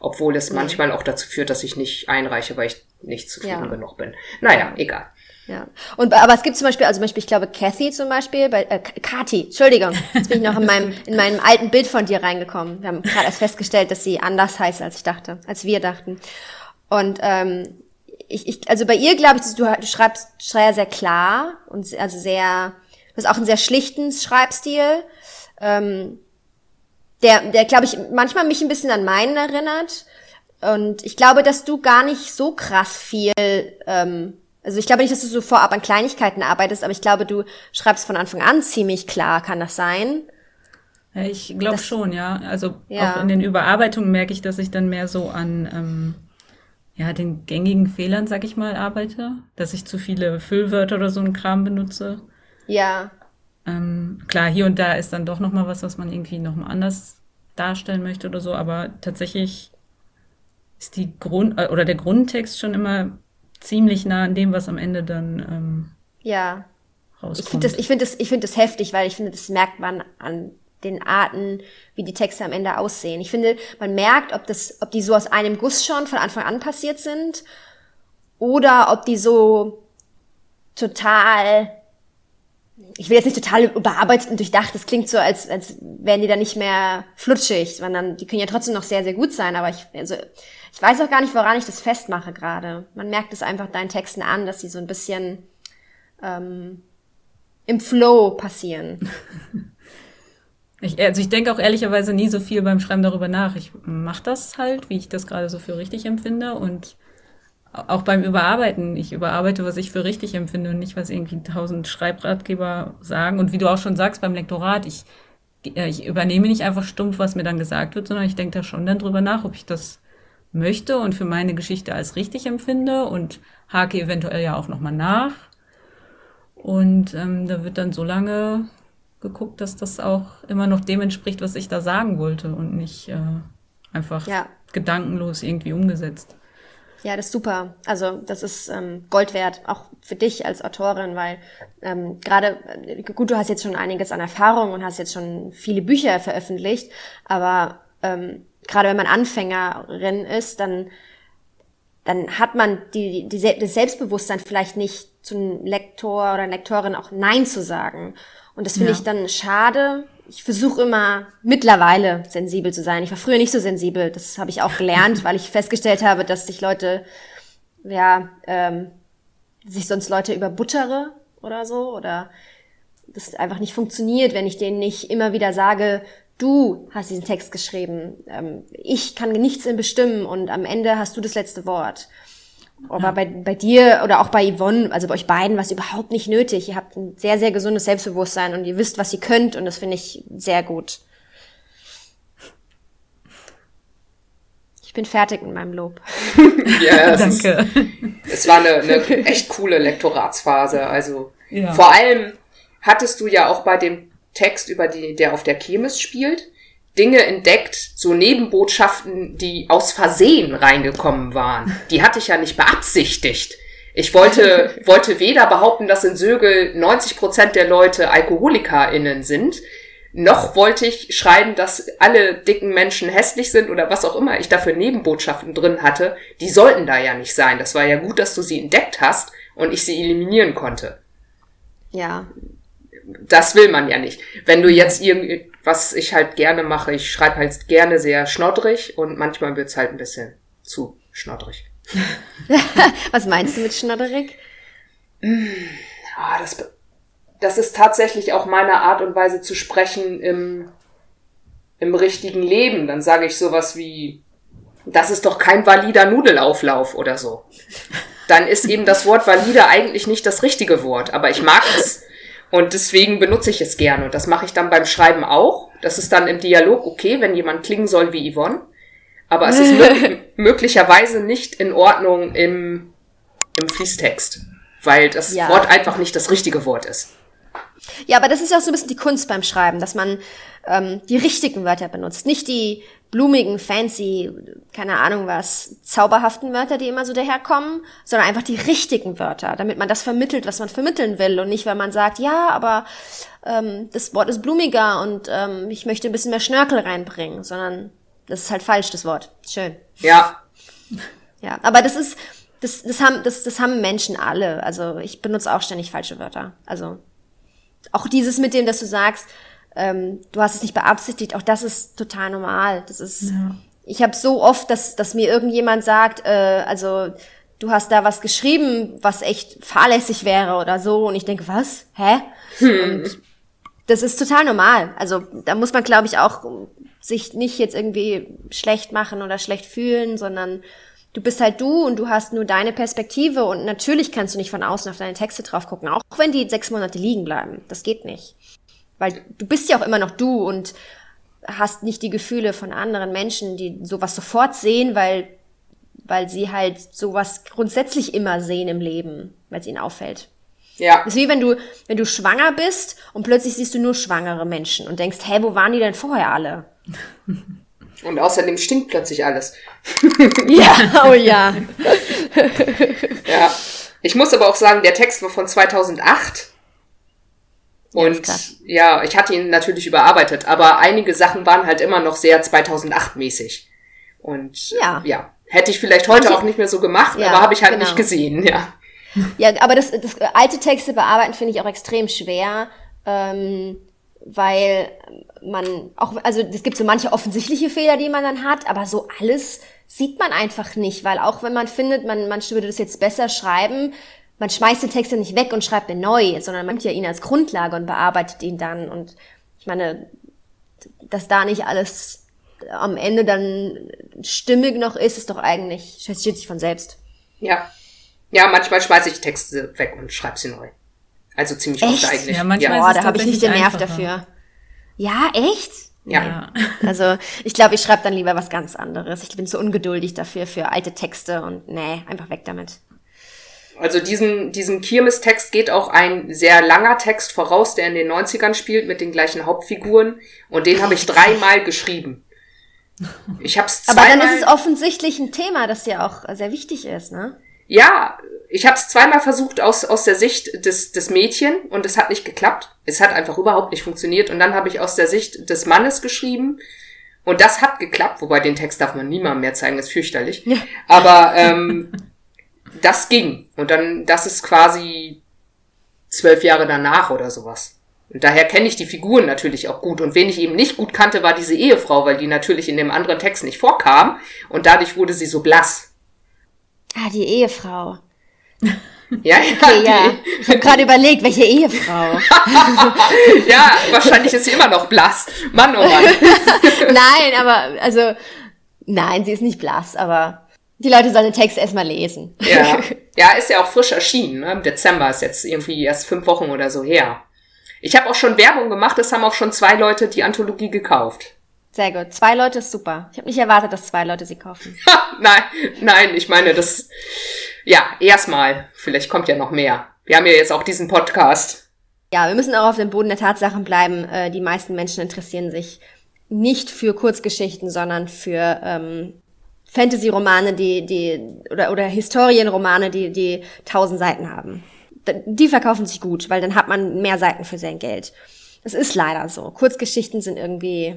[SPEAKER 1] Obwohl es mhm. manchmal auch dazu führt, dass ich nicht einreiche, weil ich nicht zufrieden ja. genug bin. Naja, egal.
[SPEAKER 3] Ja. Und aber es gibt zum Beispiel, also zum Beispiel, ich glaube, Kathy zum Beispiel, bei äh, Kati, Entschuldigung, jetzt bin ich noch in meinem (laughs) in meinem alten Bild von dir reingekommen. Wir haben gerade erst festgestellt, dass sie anders heißt, als ich dachte, als wir dachten. Und ähm, ich, ich also bei ihr glaube ich, du, du schreibst schreibst sehr klar und also sehr Du hast auch einen sehr schlichten Schreibstil, ähm, der, der glaube ich, manchmal mich ein bisschen an meinen erinnert. Und ich glaube, dass du gar nicht so krass viel, ähm, also ich glaube nicht, dass du so vorab an Kleinigkeiten arbeitest, aber ich glaube, du schreibst von Anfang an ziemlich klar, kann das sein?
[SPEAKER 2] Ich glaube schon, ja. Also ja. auch in den Überarbeitungen merke ich, dass ich dann mehr so an ähm, ja, den gängigen Fehlern, sag ich mal, arbeite. Dass ich zu viele Füllwörter oder so einen Kram benutze.
[SPEAKER 3] Ja.
[SPEAKER 2] Ähm, klar, hier und da ist dann doch noch mal was, was man irgendwie noch mal anders darstellen möchte oder so, aber tatsächlich ist die Grund äh, oder der Grundtext schon immer ziemlich nah an dem, was am Ende dann ähm,
[SPEAKER 3] ja rauskommt. Ich finde das, ich finde das, ich finde das heftig, weil ich finde, das merkt man an den Arten, wie die Texte am Ende aussehen. Ich finde, man merkt, ob das, ob die so aus einem Guss schon von Anfang an passiert sind oder ob die so total ich will jetzt nicht total überarbeitet und durchdacht, das klingt so, als, als wären die da nicht mehr flutschig, sondern die können ja trotzdem noch sehr, sehr gut sein, aber ich, also, ich weiß auch gar nicht, woran ich das festmache gerade. Man merkt es einfach deinen Texten an, dass sie so ein bisschen ähm, im Flow passieren. (laughs)
[SPEAKER 2] Ich, also ich denke auch ehrlicherweise nie so viel beim Schreiben darüber nach. Ich mache das halt, wie ich das gerade so für richtig empfinde und auch beim Überarbeiten. Ich überarbeite, was ich für richtig empfinde und nicht, was irgendwie tausend Schreibratgeber sagen. Und wie du auch schon sagst, beim Lektorat, ich, äh, ich übernehme nicht einfach stumpf, was mir dann gesagt wird, sondern ich denke da schon dann drüber nach, ob ich das möchte und für meine Geschichte als richtig empfinde und hake eventuell ja auch nochmal nach. Und ähm, da wird dann so lange geguckt, dass das auch immer noch dem entspricht, was ich da sagen wollte und nicht äh, einfach ja. gedankenlos irgendwie umgesetzt.
[SPEAKER 3] Ja, das ist super. Also das ist ähm, Gold wert, auch für dich als Autorin, weil ähm, gerade, äh, gut, du hast jetzt schon einiges an Erfahrung und hast jetzt schon viele Bücher veröffentlicht, aber ähm, gerade wenn man Anfängerin ist, dann, dann hat man die, die, das Selbstbewusstsein vielleicht nicht zu einem Lektor oder Lektorin auch Nein zu sagen. Und das finde ja. ich dann schade, ich versuche immer mittlerweile sensibel zu sein. Ich war früher nicht so sensibel. Das habe ich auch gelernt, weil ich festgestellt habe, dass sich Leute, ja, ähm, sich sonst Leute überbuttere oder so oder das einfach nicht funktioniert, wenn ich denen nicht immer wieder sage, du hast diesen Text geschrieben, ähm, ich kann nichts in bestimmen und am Ende hast du das letzte Wort. Aber ja. bei, bei dir oder auch bei Yvonne, also bei euch beiden, war es überhaupt nicht nötig. Ihr habt ein sehr, sehr gesundes Selbstbewusstsein und ihr wisst, was ihr könnt und das finde ich sehr gut. Ich bin fertig mit meinem Lob. (laughs)
[SPEAKER 1] ja, danke. Ist, es war eine, eine echt coole Lektoratsphase. Also ja. vor allem hattest du ja auch bei dem Text über die, der auf der Kirmes spielt, Dinge entdeckt, so Nebenbotschaften, die aus Versehen reingekommen waren. Die hatte ich ja nicht beabsichtigt. Ich wollte, (laughs) wollte weder behaupten, dass in Sögel 90 Prozent der Leute AlkoholikerInnen sind, noch wollte ich schreiben, dass alle dicken Menschen hässlich sind oder was auch immer ich dafür Nebenbotschaften drin hatte. Die sollten da ja nicht sein. Das war ja gut, dass du sie entdeckt hast und ich sie eliminieren konnte.
[SPEAKER 3] Ja.
[SPEAKER 1] Das will man ja nicht. Wenn du jetzt irgendwie, was ich halt gerne mache. Ich schreibe halt gerne sehr schnoddrig und manchmal wird's halt ein bisschen zu schnoddrig. (laughs)
[SPEAKER 3] was meinst du mit schnoddrig?
[SPEAKER 1] Ah, das, das ist tatsächlich auch meine Art und Weise zu sprechen im, im richtigen Leben. Dann sage ich sowas wie, das ist doch kein valider Nudelauflauf oder so. Dann ist eben das Wort valide eigentlich nicht das richtige Wort, aber ich mag es Und deswegen benutze ich es gerne. Und das mache ich dann beim Schreiben auch. Das ist dann im Dialog okay, wenn jemand klingen soll wie Yvonne. Aber es ist mö (laughs) möglicherweise nicht in Ordnung im, im Fließtext, weil das
[SPEAKER 3] Ja.
[SPEAKER 1] Wort einfach nicht das richtige Wort ist.
[SPEAKER 3] Ja, aber das ist ja auch so ein bisschen die Kunst beim Schreiben, dass man ähm, die richtigen Wörter benutzt. Nicht die blumigen, fancy, keine Ahnung was, zauberhaften Wörter, die immer so daherkommen, sondern einfach die richtigen Wörter, damit man das vermittelt, was man vermitteln will. Und nicht, weil man sagt, ja, aber ähm, das Wort ist blumiger und ähm, ich möchte ein bisschen mehr Schnörkel reinbringen, sondern das ist halt falsch, das Wort. Schön.
[SPEAKER 1] Ja,
[SPEAKER 3] Ja, aber das ist, das, das haben, das, das haben Menschen alle. Also ich benutze auch ständig falsche Wörter. Also auch dieses mit dem, dass du sagst, ähm, du hast es nicht beabsichtigt, auch das ist total normal. Das ist, ich habe so oft, dass, dass mir irgendjemand sagt, äh, also du hast da was geschrieben, was echt fahrlässig wäre oder so, und ich denke, was? Hä? Und das ist total normal. Also da muss man, glaube ich, auch sich nicht jetzt irgendwie schlecht machen oder schlecht fühlen, sondern du bist halt du und du hast nur deine Perspektive und natürlich kannst du nicht von außen auf deine Texte drauf gucken, auch wenn die sechs Monate liegen bleiben. Das geht nicht. Weil du bist ja auch immer noch du und hast nicht die Gefühle von anderen Menschen, die sowas sofort sehen, weil, weil sie halt sowas grundsätzlich immer sehen im Leben, weil es ihnen auffällt.
[SPEAKER 1] ja,
[SPEAKER 3] Das ist wie wenn du, wenn du schwanger bist und plötzlich siehst du nur schwangere Menschen und denkst, hä, wo waren die denn vorher alle? (laughs)
[SPEAKER 1] und außerdem stinkt plötzlich alles. (laughs)
[SPEAKER 3] Ja, oh ja. (laughs)
[SPEAKER 1] Ja. Ich muss aber auch sagen, der Text war von 2008.
[SPEAKER 3] Ja,
[SPEAKER 1] Und
[SPEAKER 3] krass.
[SPEAKER 1] ja, ich hatte ihn natürlich überarbeitet, aber einige Sachen waren halt immer noch sehr 2008-mäßig. Und
[SPEAKER 3] Ja.
[SPEAKER 1] ja, hätte ich vielleicht heute
[SPEAKER 3] Manche-
[SPEAKER 1] auch nicht mehr so gemacht,
[SPEAKER 3] Ja,
[SPEAKER 1] aber habe ich halt
[SPEAKER 3] genau.
[SPEAKER 1] nicht gesehen, ja. (laughs)
[SPEAKER 3] Ja, aber das, das alte Texte bearbeiten finde ich auch extrem schwer, ähm, weil man auch, also es gibt so manche offensichtliche Fehler, die man dann hat, aber so alles sieht man einfach nicht, weil auch wenn man findet, man, man würde das jetzt besser schreiben, man schmeißt den Text ja nicht weg und schreibt den neu, sondern man nimmt ja ihn als Grundlage und bearbeitet ihn dann und ich meine, dass da nicht alles am Ende dann stimmig noch ist, ist doch eigentlich, steht sich von selbst.
[SPEAKER 1] Ja. Ja, manchmal schmeiße ich Texte weg und schreibe sie neu. Also ziemlich oft
[SPEAKER 3] Echt?
[SPEAKER 1] eigentlich.
[SPEAKER 2] Ja, manchmal
[SPEAKER 1] ja.
[SPEAKER 3] Boah,
[SPEAKER 2] es
[SPEAKER 3] da habe ich nicht den Nerv dafür. Ja, echt?
[SPEAKER 1] Ja.
[SPEAKER 2] Ja. (laughs)
[SPEAKER 3] Also ich glaube, ich schreibe dann lieber was ganz anderes. Ich bin zu ungeduldig dafür, für alte Texte und nee, einfach weg damit.
[SPEAKER 1] Also diesen, diesen Kirmes-Text geht auch ein sehr langer Text voraus, der in den 90ern spielt mit den gleichen Hauptfiguren. Und den habe ich (laughs) dreimal geschrieben. Ich habe es
[SPEAKER 3] Aber
[SPEAKER 1] zweimal...
[SPEAKER 3] dann ist es offensichtlich ein Thema, das ja auch sehr wichtig ist, ne?
[SPEAKER 1] Ja, ich habe es zweimal versucht aus, aus der Sicht des, des Mädchen und es hat nicht geklappt. Es hat einfach überhaupt nicht funktioniert. Und dann habe ich aus der Sicht des Mannes geschrieben und das hat geklappt. Wobei den Text darf man niemandem mehr zeigen, das ist fürchterlich.
[SPEAKER 3] Ja.
[SPEAKER 1] Aber ähm, (laughs) das ging. Und dann, das ist quasi zwölf Jahre danach oder sowas. Und daher kenne ich die Figuren natürlich auch gut. Und wen ich eben nicht gut kannte, war diese Ehefrau, weil die natürlich in dem anderen Text nicht vorkam. Und dadurch wurde sie so blass.
[SPEAKER 3] Ah, die Ehefrau.
[SPEAKER 1] Ja, ja,
[SPEAKER 3] Okay, ja. Ich habe gerade überlegt, welche Ehefrau? (laughs)
[SPEAKER 1] ja, wahrscheinlich ist sie immer noch blass. Mann, oh Mann. (laughs)
[SPEAKER 3] nein, aber also nein, sie ist nicht blass, aber die Leute sollen den Text erstmal lesen.
[SPEAKER 1] Ja. (laughs) ja, ist ja auch frisch erschienen. Ne? Im Dezember ist jetzt irgendwie erst fünf Wochen oder so her. Ich habe auch schon Werbung gemacht, es haben auch schon zwei Leute die Anthologie gekauft.
[SPEAKER 3] Sehr gut. Zwei Leute ist super. Ich habe nicht erwartet, dass zwei Leute sie kaufen. (laughs)
[SPEAKER 1] Nein, nein, ich meine, das, ja, erstmal. Vielleicht kommt ja noch mehr. Wir haben ja jetzt auch diesen Podcast.
[SPEAKER 3] Ja, wir müssen auch auf dem Boden der Tatsachen bleiben. Äh, die meisten Menschen interessieren sich nicht für Kurzgeschichten, sondern für ähm, Fantasy-Romane, die, die oder oder Historienromane, die die tausend Seiten haben. Die verkaufen sich gut, weil dann hat man mehr Seiten für sein Geld. Das ist leider so. Kurzgeschichten sind irgendwie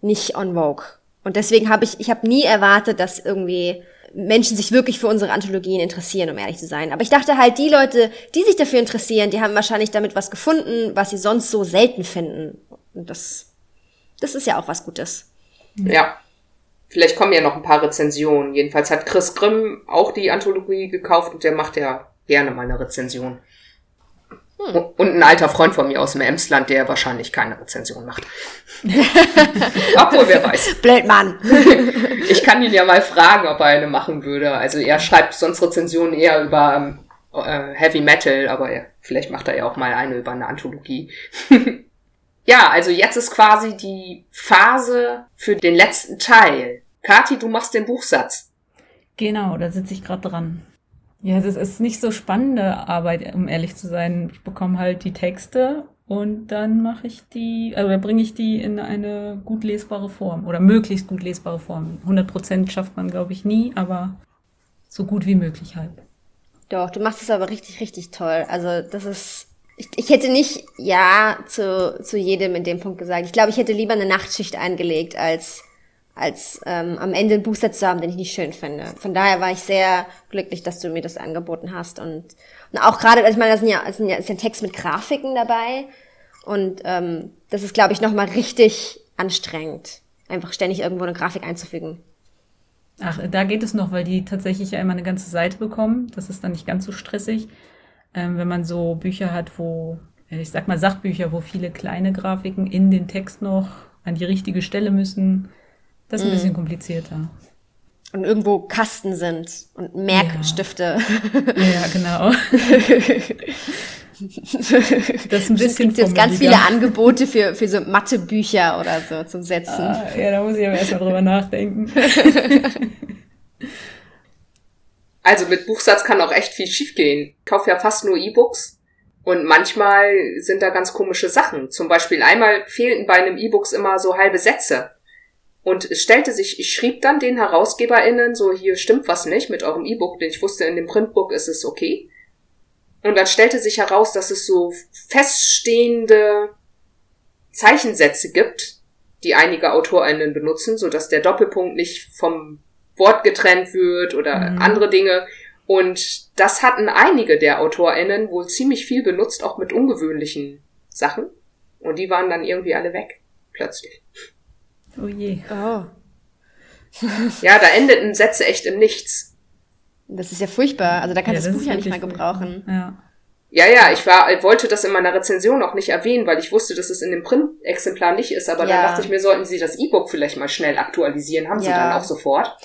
[SPEAKER 3] nicht on vogue. Und deswegen habe ich, ich habe nie erwartet, dass irgendwie Menschen sich wirklich für unsere Anthologien interessieren, um ehrlich zu sein. Aber ich dachte halt, die Leute, die sich dafür interessieren, die haben wahrscheinlich damit was gefunden, was sie sonst so selten finden. Und das, das ist ja auch was Gutes.
[SPEAKER 1] Ja. Vielleicht kommen ja noch ein paar Rezensionen. Jedenfalls hat Chris Grimm auch die Anthologie gekauft und der macht ja gerne mal eine Rezension. Und ein alter Freund von mir aus dem Emsland, der wahrscheinlich keine Rezension macht. (laughs) Obwohl, wer weiß.
[SPEAKER 3] Blöd, Mann. (laughs)
[SPEAKER 1] Ich kann ihn ja mal fragen, ob er eine machen würde. Also er schreibt sonst Rezensionen eher über ähm, äh, Heavy Metal, aber er, Vielleicht macht er ja auch mal eine über eine Anthologie. (laughs) ja, also jetzt ist quasi die Phase für den letzten Teil. Kati, du machst den Buchsatz.
[SPEAKER 2] Genau, da sitze ich gerade dran. Ja, das ist nicht so spannende Arbeit, um ehrlich zu sein. Ich bekomme halt die Texte und dann mache ich die, also bringe ich die in eine gut lesbare Form oder möglichst gut lesbare Form. 100 Prozent schafft man, glaube ich, nie, aber so gut wie möglich halt.
[SPEAKER 3] Doch, du machst es aber richtig, richtig toll. Also das ist, ich, ich hätte nicht ja zu, zu jedem in dem Punkt gesagt. Ich glaube, ich hätte lieber eine Nachtschicht eingelegt, als, als ähm, am Ende einen Booster zu haben, den ich nicht schön finde. Von daher war ich sehr glücklich, dass du mir das angeboten hast. Und, und auch gerade, also ich meine, da sind ja, sind ja, ist ja ein Text mit Grafiken dabei. Und ähm, das ist, glaube ich, nochmal richtig anstrengend, einfach ständig irgendwo eine Grafik einzufügen.
[SPEAKER 2] Ach, da geht es noch, weil die tatsächlich ja immer eine ganze Seite bekommen. Das ist dann nicht ganz so stressig. Ähm, wenn man so Bücher hat, wo, ich sag mal Sachbücher, wo viele kleine Grafiken in den Text noch an die richtige Stelle müssen, das ist ein mm. bisschen komplizierter.
[SPEAKER 3] Und irgendwo Kasten sind und Merkstifte.
[SPEAKER 2] Ja, ja genau. (laughs)
[SPEAKER 3] Das ist ein bisschen Es gibt jetzt ganz viele Angebote für, für so Mathebücher oder so zum Setzen. Ah,
[SPEAKER 2] ja, da muss ich aber erstmal drüber nachdenken. (laughs)
[SPEAKER 1] Also mit Buchsatz kann auch echt viel schiefgehen. Ich kaufe ja fast nur E-Books und manchmal sind da ganz komische Sachen. Zum Beispiel einmal fehlten bei einem E-Books immer so halbe Sätze. Und es stellte sich, ich schrieb dann den HerausgeberInnen so, hier stimmt was nicht mit eurem E-Book, denn ich wusste, in dem Printbook ist es okay. Und dann stellte sich heraus, dass es so feststehende Zeichensätze gibt, die einige AutorInnen benutzen, so dass der Doppelpunkt nicht vom Wort getrennt wird oder mhm. andere Dinge. Und das hatten einige der AutorInnen wohl ziemlich viel benutzt, auch mit ungewöhnlichen Sachen. Und die waren dann irgendwie alle weg. Plötzlich.
[SPEAKER 2] Oh je.
[SPEAKER 3] Oh.
[SPEAKER 1] ja, da endeten Sätze echt im Nichts.
[SPEAKER 3] Das ist ja furchtbar. Also da kannst du ja, das Buch ja nicht mehr gebrauchen.
[SPEAKER 2] Ja.
[SPEAKER 1] Ja, ja, ich war, wollte das in meiner Rezension auch nicht erwähnen, weil ich wusste, dass es in dem Print-Exemplar nicht ist, aber ja. dann dachte ich mir, sollten Sie das E-Book vielleicht mal schnell aktualisieren, haben ja. Sie dann auch sofort.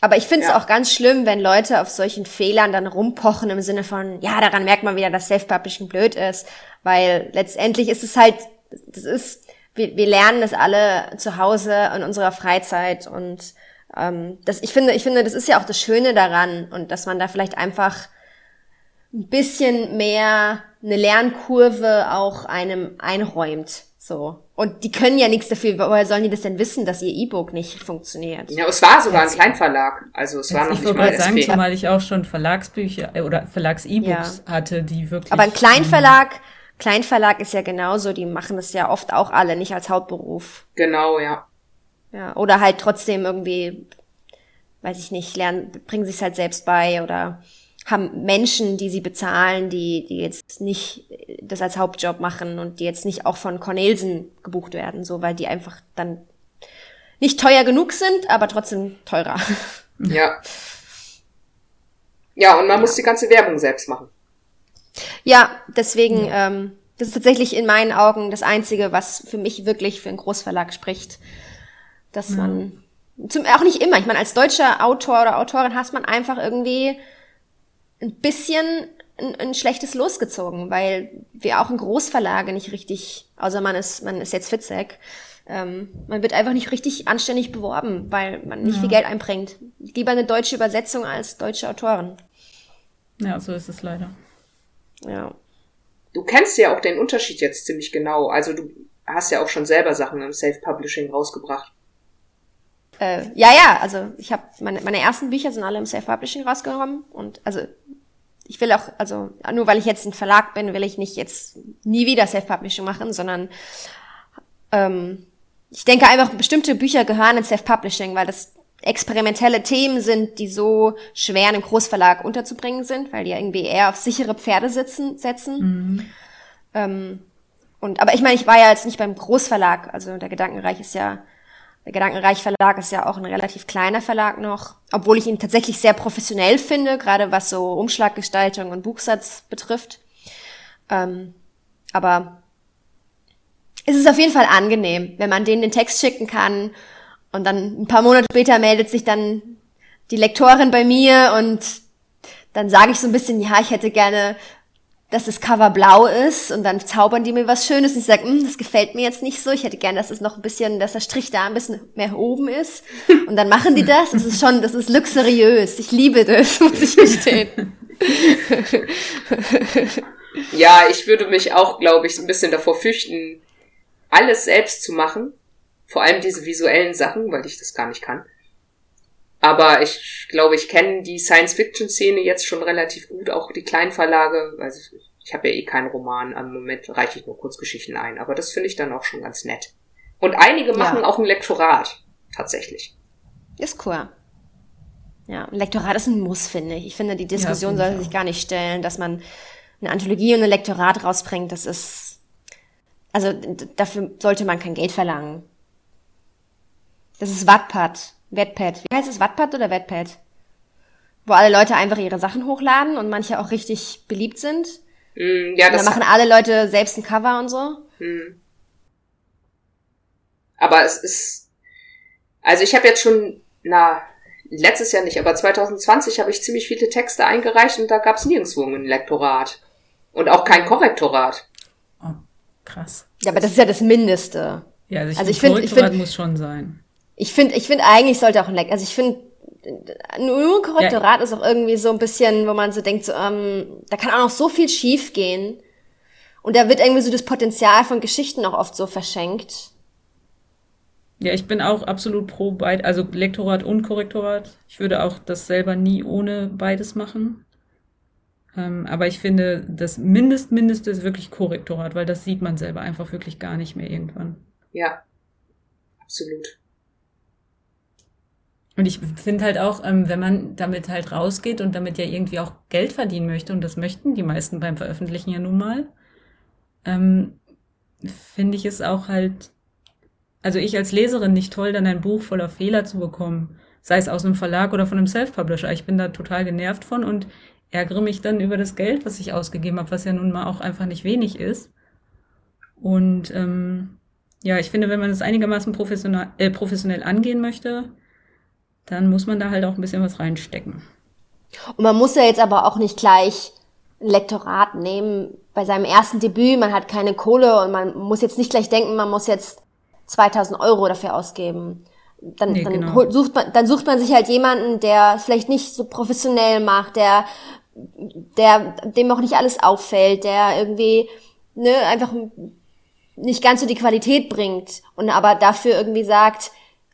[SPEAKER 3] Aber ich finde es ja. auch ganz schlimm, wenn Leute auf solchen Fehlern dann rumpochen im Sinne von, ja, daran merkt man wieder, dass Self-Publishing blöd ist, weil letztendlich ist es halt, das ist, wir, wir lernen das alle zu Hause in unserer Freizeit und ähm, das, ich finde, ich finde, das ist ja auch das Schöne daran und dass man da vielleicht einfach ein bisschen mehr eine Lernkurve auch einem einräumt. So. Und die können ja nichts dafür. Woher sollen die das denn wissen, dass ihr E-Book nicht funktioniert?
[SPEAKER 1] Ja, es war sogar ein Kleinverlag. Also es war noch nicht mal
[SPEAKER 2] sagen, SP. zumal ich auch schon Verlagsbücher oder Verlags-E-Books ja. hatte, die wirklich.
[SPEAKER 3] Aber ein Kleinverlag, ähm, Kleinverlag ist ja genauso, die machen das ja oft auch alle, nicht als Hauptberuf.
[SPEAKER 1] Genau, ja.
[SPEAKER 3] Ja, oder halt trotzdem irgendwie, weiß ich nicht, lernen, bringen sich halt selbst bei oder haben Menschen, die sie bezahlen, die, die jetzt nicht das als Hauptjob machen und die jetzt nicht auch von Cornelsen gebucht werden, so, weil die einfach dann nicht teuer genug sind, aber trotzdem teurer. (laughs)
[SPEAKER 1] Ja. Ja, und man ja. muss die ganze Werbung selbst machen.
[SPEAKER 3] Ja, deswegen, ja. Ähm, das ist tatsächlich in meinen Augen das Einzige, was für mich wirklich für einen Großverlag spricht dass man zum, auch nicht immer. Ich meine, als deutscher Autor oder Autorin hast man einfach irgendwie ein bisschen ein, ein schlechtes losgezogen, weil wir auch in Großverlage nicht richtig, außer man ist, man ist jetzt Fitzek, ähm, man wird einfach nicht richtig anständig beworben, weil man nicht ja. viel Geld einbringt. Lieber eine deutsche Übersetzung als deutsche Autoren.
[SPEAKER 2] Ja, so ist es leider.
[SPEAKER 3] Ja.
[SPEAKER 1] Du kennst ja auch den Unterschied jetzt ziemlich genau. Also du hast ja auch schon selber Sachen im Self-Publishing rausgebracht.
[SPEAKER 3] Äh, ja, ja, also ich habe meine, meine ersten Bücher sind alle im Self-Publishing rausgenommen und also ich will auch, also nur weil ich jetzt ein Verlag bin, will ich nicht jetzt nie wieder Self-Publishing machen, sondern ähm, ich denke einfach, bestimmte Bücher gehören in Self-Publishing, weil das experimentelle Themen sind, die so schwer in einem Großverlag unterzubringen sind, weil die ja irgendwie eher auf sichere Pferde sitzen, setzen. Mhm. Ähm, und aber ich meine, ich war ja jetzt nicht beim Großverlag, also der Gedankenreich ist ja der Gedankenreich Verlag ist ja auch ein relativ kleiner Verlag noch, obwohl ich ihn tatsächlich sehr professionell finde, gerade was so Umschlaggestaltung und Buchsatz betrifft. Ähm, aber es ist auf jeden Fall angenehm, wenn man denen den Text schicken kann und dann ein paar Monate später meldet sich dann die Lektorin bei mir und dann sage ich so ein bisschen, ja, ich hätte gerne dass das Cover blau ist und dann zaubern die mir was Schönes und ich sage, hm, das gefällt mir jetzt nicht so. Ich hätte gern, dass es noch ein bisschen, dass der Strich da ein bisschen mehr oben ist. Und dann machen die das. Das ist schon, das ist luxuriös. Ich liebe das, (laughs) muss ich gestehen.
[SPEAKER 1] ja, ich würde mich auch, glaube ich, ein bisschen davor fürchten, alles selbst zu machen. Vor allem diese visuellen Sachen, weil ich das gar nicht kann. Aber ich glaube, ich kenne die Science-Fiction-Szene jetzt schon relativ gut, auch die Kleinverlage. Also ich habe ja eh keinen Roman, am Moment reiche ich nur Kurzgeschichten ein, aber das finde ich dann auch schon ganz nett. Und einige machen ja. auch ein Lektorat, tatsächlich.
[SPEAKER 3] Ist cool. Ja, ein Lektorat ist ein Muss, finde ich. Ich finde, die Diskussion ja, sollte sich gar nicht stellen, dass man eine Anthologie und ein Lektorat rausbringt. Das ist, also dafür sollte man kein Geld verlangen. Das ist Wattpad. Wattpad. Wie heißt es? Wattpad oder Wattpad? Wo alle Leute einfach ihre Sachen hochladen und manche auch richtig beliebt sind. Mm, ja, das und dann machen alle Leute selbst ein Cover und so. Mm.
[SPEAKER 1] Aber es ist, also ich habe jetzt schon, na, letztes Jahr nicht, aber 2020 habe ich ziemlich viele Texte eingereicht und da gab es nirgendwo ein Lektorat. Und auch kein Korrektorat.
[SPEAKER 2] Oh, krass.
[SPEAKER 3] Ja, aber das ist ja das Mindeste.
[SPEAKER 2] Ja, also ich, also finde, ich finde, muss schon sein.
[SPEAKER 3] Ich finde, ich finde eigentlich sollte auch ein Leck, also ich finde, nur ein Korrektorat ja. ist auch irgendwie so ein bisschen, wo man so denkt, so, ähm, da kann auch noch so viel schief gehen. Und da wird irgendwie so das Potenzial von Geschichten auch oft so verschenkt.
[SPEAKER 2] Ja, ich bin auch absolut pro beid, also Lektorat und Korrektorat. Ich würde auch das selber nie ohne beides machen. Ähm, aber ich finde, das Mindest, Mindeste ist wirklich Korrektorat, weil das sieht man selber einfach wirklich gar nicht mehr irgendwann.
[SPEAKER 1] Ja, absolut.
[SPEAKER 2] Und ich finde halt auch, ähm, wenn man damit halt rausgeht und damit ja irgendwie auch Geld verdienen möchte, und das möchten die meisten beim Veröffentlichen ja nun mal, ähm, finde ich es auch halt, also ich als Leserin nicht toll, dann ein Buch voller Fehler zu bekommen, sei es aus einem Verlag oder von einem Self-Publisher. Ich bin da total genervt von und ärgere mich dann über das Geld, was ich ausgegeben habe, was ja nun mal auch einfach nicht wenig ist. Und ähm, ja, ich finde, wenn man es einigermaßen professionell, äh, professionell angehen möchte, dann muss man da halt auch ein bisschen was reinstecken.
[SPEAKER 3] Und man muss ja jetzt aber auch nicht gleich ein Lektorat nehmen bei seinem ersten Debüt. Man hat keine Kohle und man muss jetzt nicht gleich denken, man muss jetzt 2000 Euro dafür ausgeben. Dann, nee, dann, genau. sucht man, dann sucht man sich halt jemanden, der es vielleicht nicht so professionell macht, der, der, dem auch nicht alles auffällt, der irgendwie, ne, einfach nicht ganz so die Qualität bringt und aber dafür irgendwie sagt,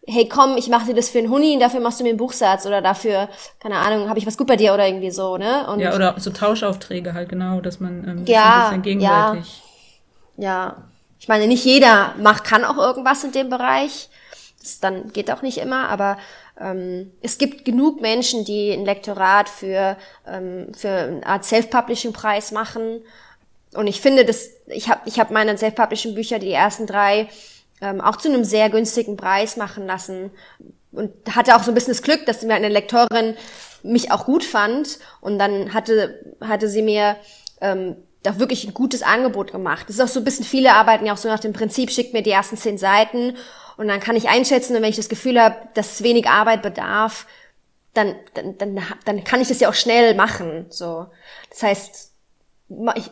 [SPEAKER 3] hey komm, ich mache dir das für einen Huni, dafür machst du mir einen Buchsatz oder dafür, keine Ahnung, habe ich was gut bei dir oder irgendwie so, ne?
[SPEAKER 2] Und ja, oder so Tauschaufträge halt genau, dass man ähm, ja, ein bisschen gegenseitig.
[SPEAKER 3] Ja, ja. Ich meine, nicht jeder macht, kann auch irgendwas in dem Bereich. Das dann geht auch nicht immer, aber ähm, es gibt genug Menschen, die ein Lektorat für, ähm, für eine Art Self-Publishing-Preis machen. Und ich finde, dass ich habe ich hab meine Self-Publishing-Bücher, die ersten drei, ähm, auch zu einem sehr günstigen Preis machen lassen. Und hatte auch so ein bisschen das Glück, dass mir eine Lektorin mich auch gut fand. Und dann hatte, hatte sie mir ähm, da wirklich ein gutes Angebot gemacht. Das ist auch so ein bisschen, viele arbeiten ja auch so nach dem Prinzip, schickt mir die ersten zehn Seiten und dann kann ich einschätzen, und wenn ich das Gefühl habe, dass es wenig Arbeit bedarf, dann, dann, dann, dann kann ich das ja auch schnell machen. So. Das heißt,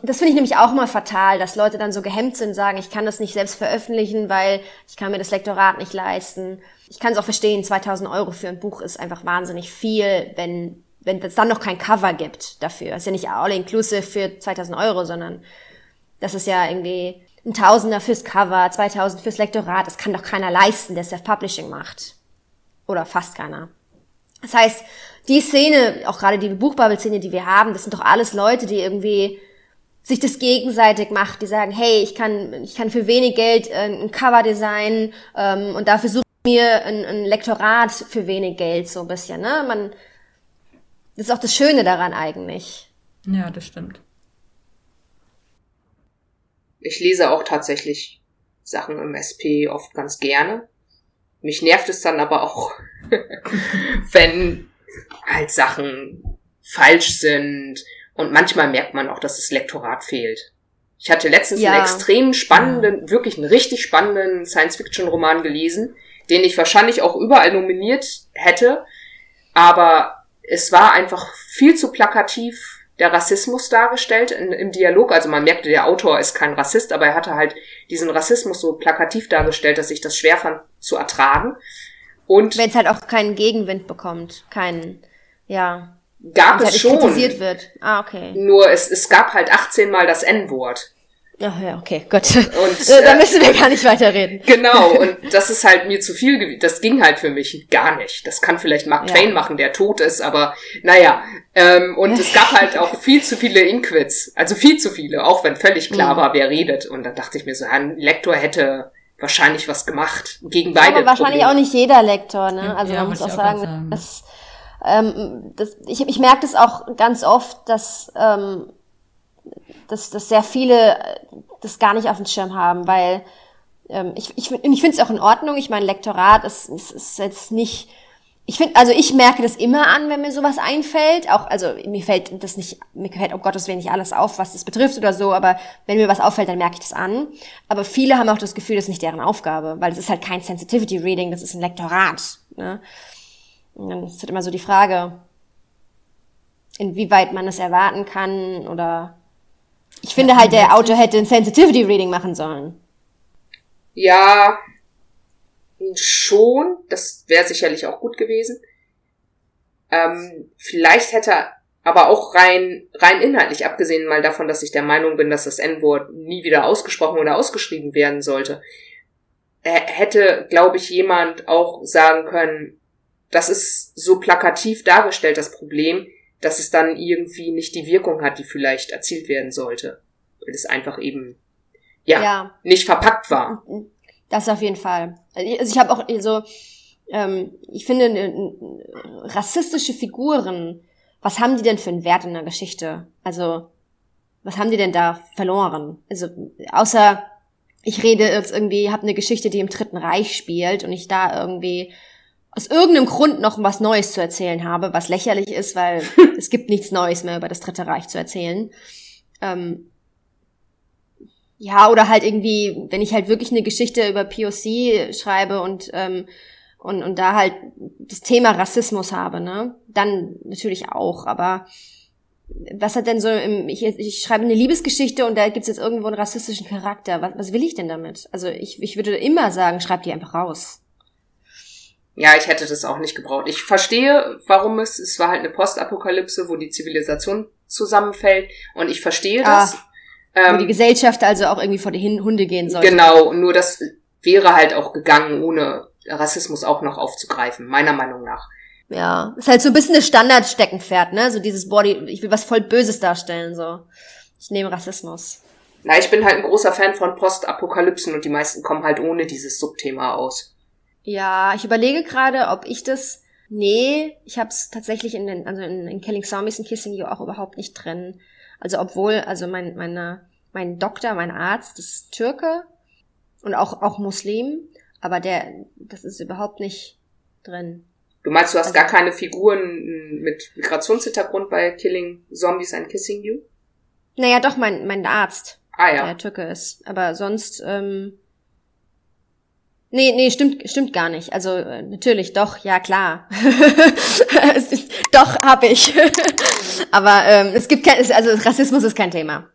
[SPEAKER 3] das finde ich nämlich auch mal fatal, dass Leute dann so gehemmt sind, sagen, ich kann das nicht selbst veröffentlichen, weil ich kann mir das Lektorat nicht leisten. Ich kann es auch verstehen, 2000 Euro für ein Buch ist einfach wahnsinnig viel, wenn wenn es dann noch kein Cover gibt dafür. Das ist ja nicht all-inclusive für 2000 Euro, sondern das ist ja irgendwie ein Tausender fürs Cover, 2000 fürs Lektorat. Das kann doch keiner leisten, der Self-Publishing macht. Oder fast keiner. Das heißt, die Szene, auch gerade die Buchbubble-Szene, die wir haben, das sind doch alles Leute, die irgendwie sich das gegenseitig macht, die sagen, hey, ich kann, ich kann für wenig Geld äh, ein Cover designen ähm, und dafür suche ich mir ein, ein Lektorat für wenig Geld, so ein bisschen. Ne? Man, das ist auch das Schöne daran eigentlich.
[SPEAKER 2] Ja, das stimmt.
[SPEAKER 1] Ich lese auch tatsächlich Sachen im SP oft ganz gerne. Mich nervt es dann aber auch, (laughs) wenn halt Sachen falsch sind und manchmal merkt man auch, dass das Lektorat fehlt. Ich hatte letztens ja. einen extrem spannenden, wirklich einen richtig spannenden Science-Fiction-Roman gelesen, den ich wahrscheinlich auch überall nominiert hätte, aber es war einfach viel zu plakativ. der Rassismus dargestellt in, im Dialog. Also man merkte, der Autor ist kein Rassist, aber er hatte halt diesen Rassismus so plakativ dargestellt, dass ich das schwer fand zu ertragen.
[SPEAKER 3] Und wenn es halt auch keinen Gegenwind bekommt, keinen, ja.
[SPEAKER 1] Gab es halt schon.
[SPEAKER 3] kritisiert wird. Ah, okay.
[SPEAKER 1] Nur es, es gab halt 18 Mal das N-Wort.
[SPEAKER 3] Ach ja, okay, gut. (laughs) Und, äh, da müssen wir gar nicht weiterreden.
[SPEAKER 1] Genau, (laughs) und das ist halt mir zu viel gewesen. Das ging halt für mich gar nicht. Das kann vielleicht Mark ja. Twain machen, der tot ist, aber naja. Ähm, und es gab halt auch viel zu viele Inquits. Also viel zu viele, auch wenn völlig klar mhm. war, wer redet. Und dann dachte ich mir so, ein Lektor hätte wahrscheinlich was gemacht gegen beide.
[SPEAKER 3] Aber wahrscheinlich Probleme. auch nicht jeder Lektor, ne? Also ja, man muss auch sagen, sagen. Dass, ähm, das, ich, ich merke das auch ganz oft, dass ähm, dass, dass sehr viele äh, das gar nicht auf dem Schirm haben, weil ähm, ich, ich, ich finde es auch in Ordnung. Ich meine, Lektorat ist, ist, ist jetzt nicht. Ich finde, also ich merke das immer an, wenn mir sowas einfällt. Auch, also mir fällt das nicht, mir fällt um Gottes Willen nicht alles auf, was das betrifft oder so, aber wenn mir was auffällt, dann merke ich das an. Aber viele haben auch das Gefühl, das ist nicht deren Aufgabe, weil es ist halt kein Sensitivity Reading, das ist ein Lektorat. Ne? Und dann ist halt immer so die Frage, inwieweit man es erwarten kann oder ich finde halt, der Autor hätte ein Sensitivity Reading machen sollen.
[SPEAKER 1] Ja, schon. Das wäre sicherlich auch gut gewesen. Ähm, vielleicht hätte aber auch rein, rein inhaltlich, abgesehen mal davon, dass ich der Meinung bin, dass das N-Wort nie wieder ausgesprochen oder ausgeschrieben werden sollte, hätte, glaube ich, jemand auch sagen können, das ist so plakativ dargestellt, das Problem, dass es dann irgendwie nicht die Wirkung hat, die vielleicht erzielt werden sollte. Weil es einfach eben, ja, ja. nicht verpackt war.
[SPEAKER 3] Das auf jeden Fall. Also ich habe auch so, ähm, ich finde, rassistische Figuren, was haben die denn für einen Wert in der Geschichte? Also, was haben die denn da verloren? Also, außer ich rede jetzt irgendwie, habe eine Geschichte, die im Dritten Reich spielt und ich da irgendwie aus irgendeinem Grund noch was Neues zu erzählen habe, was lächerlich ist, weil (laughs) es gibt nichts Neues mehr über das Dritte Reich zu erzählen. Ähm, ja, oder halt irgendwie, wenn ich halt wirklich eine Geschichte über POC schreibe und, ähm, und, und da halt das Thema Rassismus habe, ne? Dann natürlich auch, aber was hat denn so im, ich, ich schreibe eine Liebesgeschichte und da gibt's jetzt irgendwo einen rassistischen Charakter. Was, was will ich denn damit? Also ich, ich würde immer sagen, schreib die einfach raus.
[SPEAKER 1] Ja, ich hätte das auch nicht gebraucht. Ich verstehe, warum es, es war halt eine Postapokalypse, wo die Zivilisation zusammenfällt und ich verstehe ah, das.
[SPEAKER 3] Ähm, wo die Gesellschaft also auch irgendwie vor die Hunde gehen soll.
[SPEAKER 1] Genau, nur das wäre halt auch gegangen, ohne Rassismus auch noch aufzugreifen, meiner Meinung nach.
[SPEAKER 3] Ja, ist halt so ein bisschen das Standardsteckenpferd, ne? So dieses Body, ich will was voll Böses darstellen, so. Ich nehme Rassismus.
[SPEAKER 1] Na, ich bin halt ein großer Fan von Postapokalypsen und die meisten kommen halt ohne dieses Subthema aus.
[SPEAKER 3] Ja, ich überlege gerade, ob ich das. Nee, ich habe es tatsächlich in den, also in, in Killing Zombies und Kissing You auch überhaupt nicht drin. Also obwohl, also mein, meine, mein Doktor, mein Arzt, ist Türke und auch, auch Muslim, aber der, das ist überhaupt nicht drin.
[SPEAKER 1] Du meinst, du hast also, gar keine Figuren mit Migrationshintergrund bei Killing Zombies and Kissing You?
[SPEAKER 3] Naja, doch, mein, mein Arzt,
[SPEAKER 1] ah, ja.
[SPEAKER 3] der Türke ist. Aber sonst, ähm, Nee, nee, stimmt, stimmt gar nicht. Also äh, natürlich, doch, ja klar. (laughs) doch, hab ich. (laughs) Aber ähm, es gibt kein, also Rassismus ist kein Thema.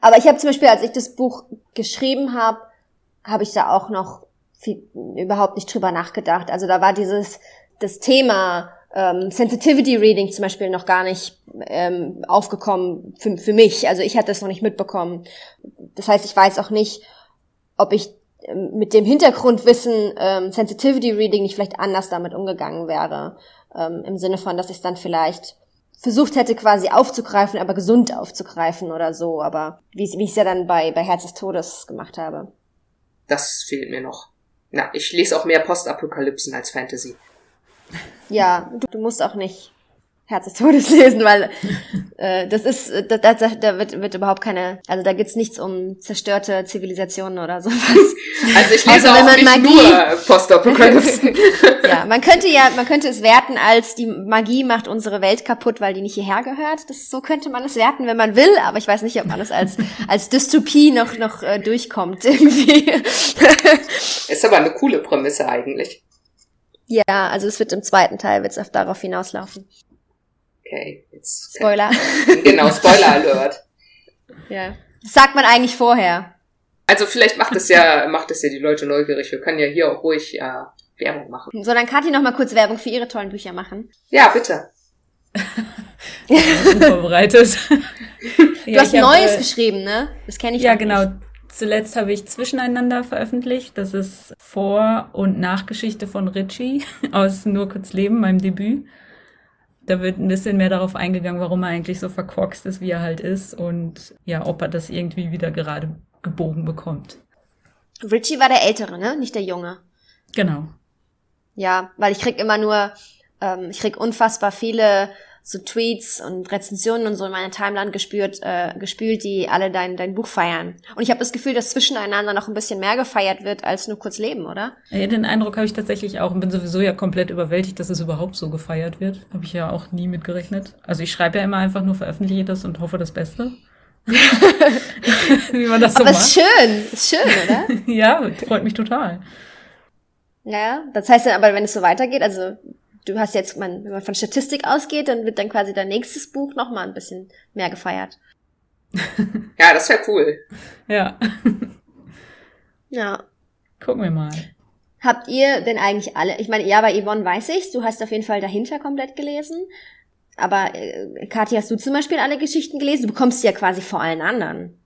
[SPEAKER 3] Aber ich habe zum Beispiel, als ich das Buch geschrieben habe, habe ich da auch noch viel, überhaupt nicht drüber nachgedacht. Also da war dieses das Thema ähm, Sensitivity Reading zum Beispiel noch gar nicht ähm, aufgekommen für, für mich. Also ich hatte das noch nicht mitbekommen. Das heißt, ich weiß auch nicht, ob ich mit dem Hintergrundwissen ähm, Sensitivity Reading nicht vielleicht anders damit umgegangen wäre. Ähm, Im Sinne von, dass ich es dann vielleicht versucht hätte, quasi aufzugreifen, aber gesund aufzugreifen oder so. Aber wie, wie ich es ja dann bei, bei Herz des Todes gemacht habe.
[SPEAKER 1] Das fehlt mir noch. Na, ich lese auch mehr Postapokalypsen als Fantasy.
[SPEAKER 3] Ja, du, du musst auch nicht Herz des Todes lesen, weil äh, das ist, äh, da, da, da wird, wird überhaupt keine, also da geht's nichts um zerstörte Zivilisationen oder sowas.
[SPEAKER 1] Also ich lese also, auch nicht Magie, nur Postapokalypsen. (laughs)
[SPEAKER 3] ja, man könnte ja, man könnte es werten als die Magie macht unsere Welt kaputt, weil die nicht hierher gehört. Das, so könnte man es werten, wenn man will, aber ich weiß nicht, ob man es als, als Dystopie noch, noch äh, durchkommt irgendwie. (laughs)
[SPEAKER 1] ist aber eine coole Prämisse eigentlich.
[SPEAKER 3] Ja, also es wird im zweiten Teil wird's darauf hinauslaufen.
[SPEAKER 1] Okay, jetzt.
[SPEAKER 3] Spoiler. (laughs)
[SPEAKER 1] Genau, Spoiler Alert.
[SPEAKER 3] ja. Das sagt man eigentlich vorher.
[SPEAKER 1] Also vielleicht macht es ja, macht es ja die Leute neugierig. Wir können ja hier auch ruhig ja, Werbung machen.
[SPEAKER 3] So, dann Kathi noch mal kurz Werbung für ihre tollen Bücher machen.
[SPEAKER 1] Ja, bitte.
[SPEAKER 2] Vorbereitet. (laughs)
[SPEAKER 3] Du ja, hast Neues hab, geschrieben, ne? Das kenne ich
[SPEAKER 2] Ja, genau. Nicht. Zuletzt habe ich Zwischeneinander veröffentlicht. Das ist Vor- und Nachgeschichte von Richie (laughs) aus Nur kurz Leben, meinem Debüt. Da wird ein bisschen mehr darauf eingegangen, warum er eigentlich so verkorkst ist, wie er halt ist und ja, ob er das irgendwie wieder gerade gebogen bekommt.
[SPEAKER 3] Richie war der Ältere, ne? Nicht der Junge.
[SPEAKER 2] Genau.
[SPEAKER 3] Ja, weil ich krieg immer nur, ähm, ich krieg unfassbar viele so Tweets und Rezensionen und so in meine Timeline gespürt, äh, gespült, die alle dein, dein Buch feiern. Und ich habe das Gefühl, dass zwischeneinander noch ein bisschen mehr gefeiert wird als nur kurz Leben, oder?
[SPEAKER 2] Ja, den Eindruck habe ich tatsächlich auch und bin sowieso ja komplett überwältigt, dass es überhaupt so gefeiert wird. Habe ich ja auch nie mitgerechnet. Also ich schreibe ja immer einfach nur, veröffentliche das und hoffe das Beste. (laughs) (laughs) Wie man das so
[SPEAKER 3] Aber
[SPEAKER 2] macht.
[SPEAKER 3] ist schön, ist schön, oder? (laughs)
[SPEAKER 2] ja, freut mich total.
[SPEAKER 3] Ja, das heißt dann aber, wenn es so weitergeht, also du hast jetzt, man, wenn man von Statistik ausgeht, dann wird dann quasi dein nächstes Buch nochmal ein bisschen mehr gefeiert. (laughs)
[SPEAKER 1] ja, das wäre cool.
[SPEAKER 2] Ja.
[SPEAKER 3] ja.
[SPEAKER 2] Gucken wir mal.
[SPEAKER 3] Habt ihr denn eigentlich alle, ich meine, ja, bei Yvonne weiß ich, du hast auf jeden Fall dahinter komplett gelesen. Aber äh, Kathi, hast du zum Beispiel alle Geschichten gelesen? Du bekommst sie ja quasi vor allen anderen.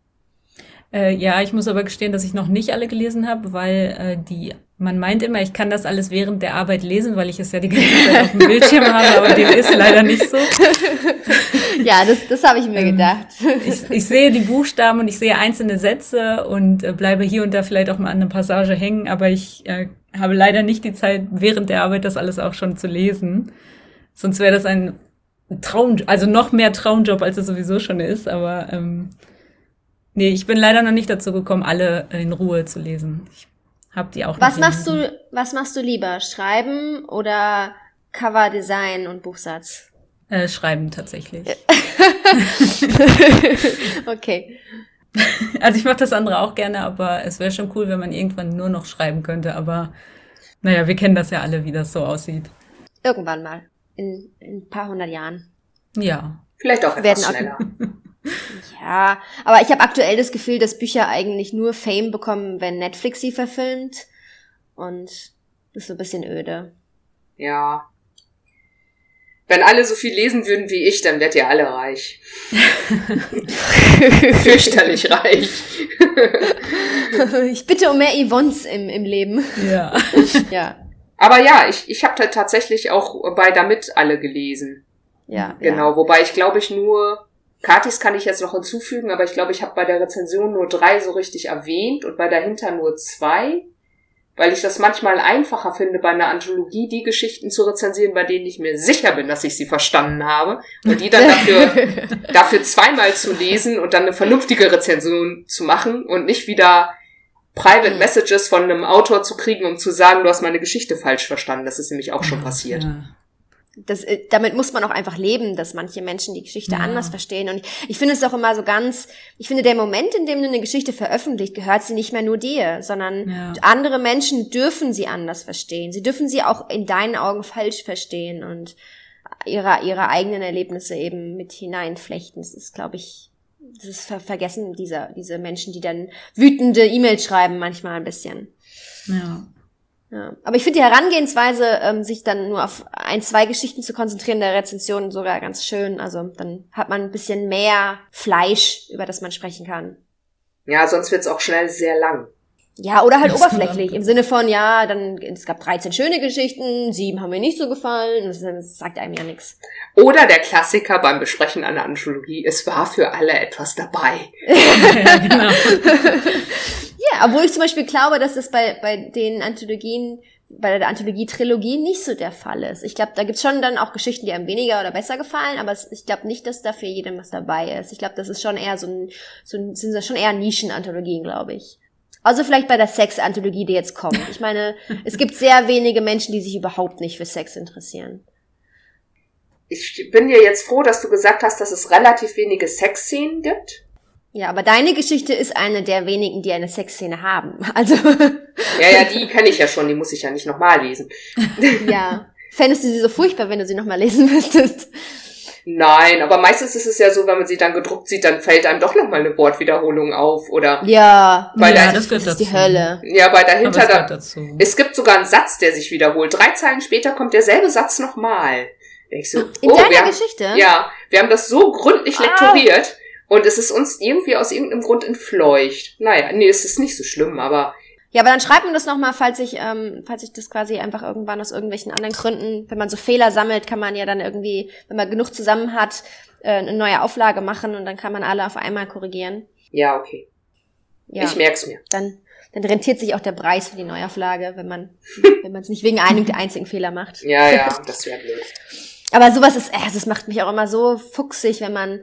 [SPEAKER 2] Äh, ja, ich muss aber gestehen, dass ich noch nicht alle gelesen habe, weil äh, die man meint immer, ich kann das alles während der Arbeit lesen, weil ich es ja die ganze Zeit auf dem Bildschirm (laughs) habe, aber dem ist leider nicht so. (laughs)
[SPEAKER 3] Ja, das, das habe ich mir ähm, gedacht.
[SPEAKER 2] Ich, ich sehe die Buchstaben und ich sehe einzelne Sätze und äh, bleibe hier und da vielleicht auch mal an einer Passage hängen, aber ich äh, habe leider nicht die Zeit, während der Arbeit das alles auch schon zu lesen. Sonst wäre das ein Traum, also noch mehr Traumjob, als es sowieso schon ist, aber ähm, nee, ich bin leider noch nicht dazu gekommen, alle in Ruhe zu lesen. Ich hab die auch
[SPEAKER 3] Was machst du, was machst du lieber? Schreiben oder Coverdesign und Buchsatz?
[SPEAKER 2] Äh, schreiben tatsächlich. (laughs)
[SPEAKER 3] okay. (laughs)
[SPEAKER 2] Also ich mache das andere auch gerne, aber es wäre schon cool, wenn man irgendwann nur noch schreiben könnte. Aber naja, wir kennen das ja alle, wie das so aussieht.
[SPEAKER 3] Irgendwann mal. In, in ein paar hundert Jahren.
[SPEAKER 2] Ja.
[SPEAKER 1] Vielleicht auch etwas schneller. (laughs)
[SPEAKER 3] Ja, aber ich habe aktuell das Gefühl, dass Bücher eigentlich nur Fame bekommen, wenn Netflix sie verfilmt. Und das ist so ein bisschen öde.
[SPEAKER 1] Ja. Wenn alle so viel lesen würden wie ich, dann wärt ihr alle reich. (laughs) Fürchterlich reich.
[SPEAKER 3] ich bitte um mehr Yvonnes im, im Leben.
[SPEAKER 2] Ja.
[SPEAKER 3] ja.
[SPEAKER 1] Aber ja, ich, ich habe tatsächlich auch bei Damit alle gelesen.
[SPEAKER 3] Ja.
[SPEAKER 1] Genau,
[SPEAKER 3] ja.
[SPEAKER 1] wobei ich glaube ich nur Katis kann ich jetzt noch hinzufügen, aber ich glaube, ich habe bei der Rezension nur drei so richtig erwähnt und bei dahinter nur zwei, weil ich das manchmal einfacher finde, bei einer Anthologie die Geschichten zu rezensieren, bei denen ich mir sicher bin, dass ich sie verstanden habe und die dann dafür, (laughs) dafür zweimal zu lesen und dann eine vernünftige Rezension zu machen und nicht wieder Private Messages von einem Autor zu kriegen, um zu sagen, du hast meine Geschichte falsch verstanden. Das ist nämlich auch schon passiert.
[SPEAKER 2] Ja
[SPEAKER 3] das, äh, damit muss man auch einfach leben, dass manche Menschen die Geschichte ja. anders verstehen. Und ich, ich finde es auch immer so ganz, ich finde, der Moment, in dem du eine Geschichte veröffentlicht, gehört sie nicht mehr nur dir, sondern ja. andere Menschen dürfen sie anders verstehen. Sie dürfen sie auch in deinen Augen falsch verstehen und ihre, ihre eigenen Erlebnisse eben mit hineinflechten. Das ist, glaube ich, das ist ver vergessen, dieser, diese Menschen, die dann wütende E-Mails schreiben, manchmal ein bisschen.
[SPEAKER 2] Ja.
[SPEAKER 3] Ja. Aber ich finde die Herangehensweise, ähm, sich dann nur auf ein, zwei Geschichten zu konzentrieren, der Rezension sogar ganz schön. Also dann hat man ein bisschen mehr Fleisch, über das man sprechen kann.
[SPEAKER 1] Ja, sonst wird's auch schnell sehr lang.
[SPEAKER 3] Ja, oder halt oberflächlich. Im Sinne von, ja, dann, es gab 13 schöne Geschichten, sieben haben mir nicht so gefallen, das, das sagt einem ja nichts.
[SPEAKER 1] Oder der Klassiker beim Besprechen einer Anthologie, es war für alle etwas dabei.
[SPEAKER 2] ja, (laughs) (laughs) genau.
[SPEAKER 3] Ja, obwohl ich zum Beispiel glaube, dass das bei, bei den Anthologien, bei der Anthologie-Trilogie nicht so der Fall ist. Ich glaube, da gibt's schon dann auch Geschichten, die einem weniger oder besser gefallen, aber ich glaube nicht, dass da für jedem was dabei ist. Ich glaube, das ist schon eher so ein, so ein sind das schon eher Nischen-Anthologien, glaube ich. Also vielleicht bei der Sex-Anthologie, die jetzt kommt. Ich meine, (laughs) es gibt sehr wenige Menschen, die sich überhaupt nicht für Sex interessieren.
[SPEAKER 1] Ich bin dir jetzt froh, dass du gesagt hast, dass es relativ wenige Sexszenen gibt.
[SPEAKER 3] Ja, aber deine Geschichte ist eine der wenigen, die eine Sexszene haben. (laughs) Also.
[SPEAKER 1] Ja, ja, die kenne ich ja schon, die muss ich ja nicht nochmal lesen.
[SPEAKER 3] Ja. Fändest du sie so furchtbar, wenn du sie nochmal lesen müsstest?
[SPEAKER 1] Nein, aber meistens ist es ja so, wenn man sie dann gedruckt sieht, dann fällt einem doch nochmal eine Wortwiederholung auf oder
[SPEAKER 3] Ja,
[SPEAKER 1] Weil
[SPEAKER 2] ja,
[SPEAKER 1] da-
[SPEAKER 2] das
[SPEAKER 3] das ist
[SPEAKER 2] dazu.
[SPEAKER 3] die Hölle.
[SPEAKER 1] ja, bei
[SPEAKER 2] Aber
[SPEAKER 1] dahinter
[SPEAKER 2] es
[SPEAKER 1] da,
[SPEAKER 2] dazu.
[SPEAKER 1] es gibt sogar einen Satz, der sich wiederholt. Drei Zeilen später kommt derselbe Satz nochmal. Ich so,
[SPEAKER 3] In
[SPEAKER 1] oh,
[SPEAKER 3] deiner
[SPEAKER 1] wir haben,
[SPEAKER 3] Geschichte?
[SPEAKER 1] ja, wir haben das so gründlich
[SPEAKER 3] Ah.
[SPEAKER 1] lektoriert und es ist uns irgendwie aus irgendeinem Grund entfleucht. Naja, nee, es ist nicht so schlimm, aber
[SPEAKER 3] Ja, aber dann schreibt mir das nochmal, falls ich, ähm, falls ich das quasi einfach irgendwann aus irgendwelchen anderen Gründen, wenn man so Fehler sammelt, kann man ja dann irgendwie, wenn man genug zusammen hat, äh, eine neue Auflage machen und dann kann man alle auf einmal korrigieren.
[SPEAKER 1] ja, okay.
[SPEAKER 3] Ja,
[SPEAKER 1] Ich merk's mir.
[SPEAKER 3] dann, dann rentiert sich auch der Preis für die Neuauflage, wenn man, (laughs) wenn man es nicht wegen einem einzigen Fehler macht.
[SPEAKER 1] Ja, ja, das wäre blöd.
[SPEAKER 3] Aber sowas ist, äh, das macht mich auch immer so fuchsig, wenn man,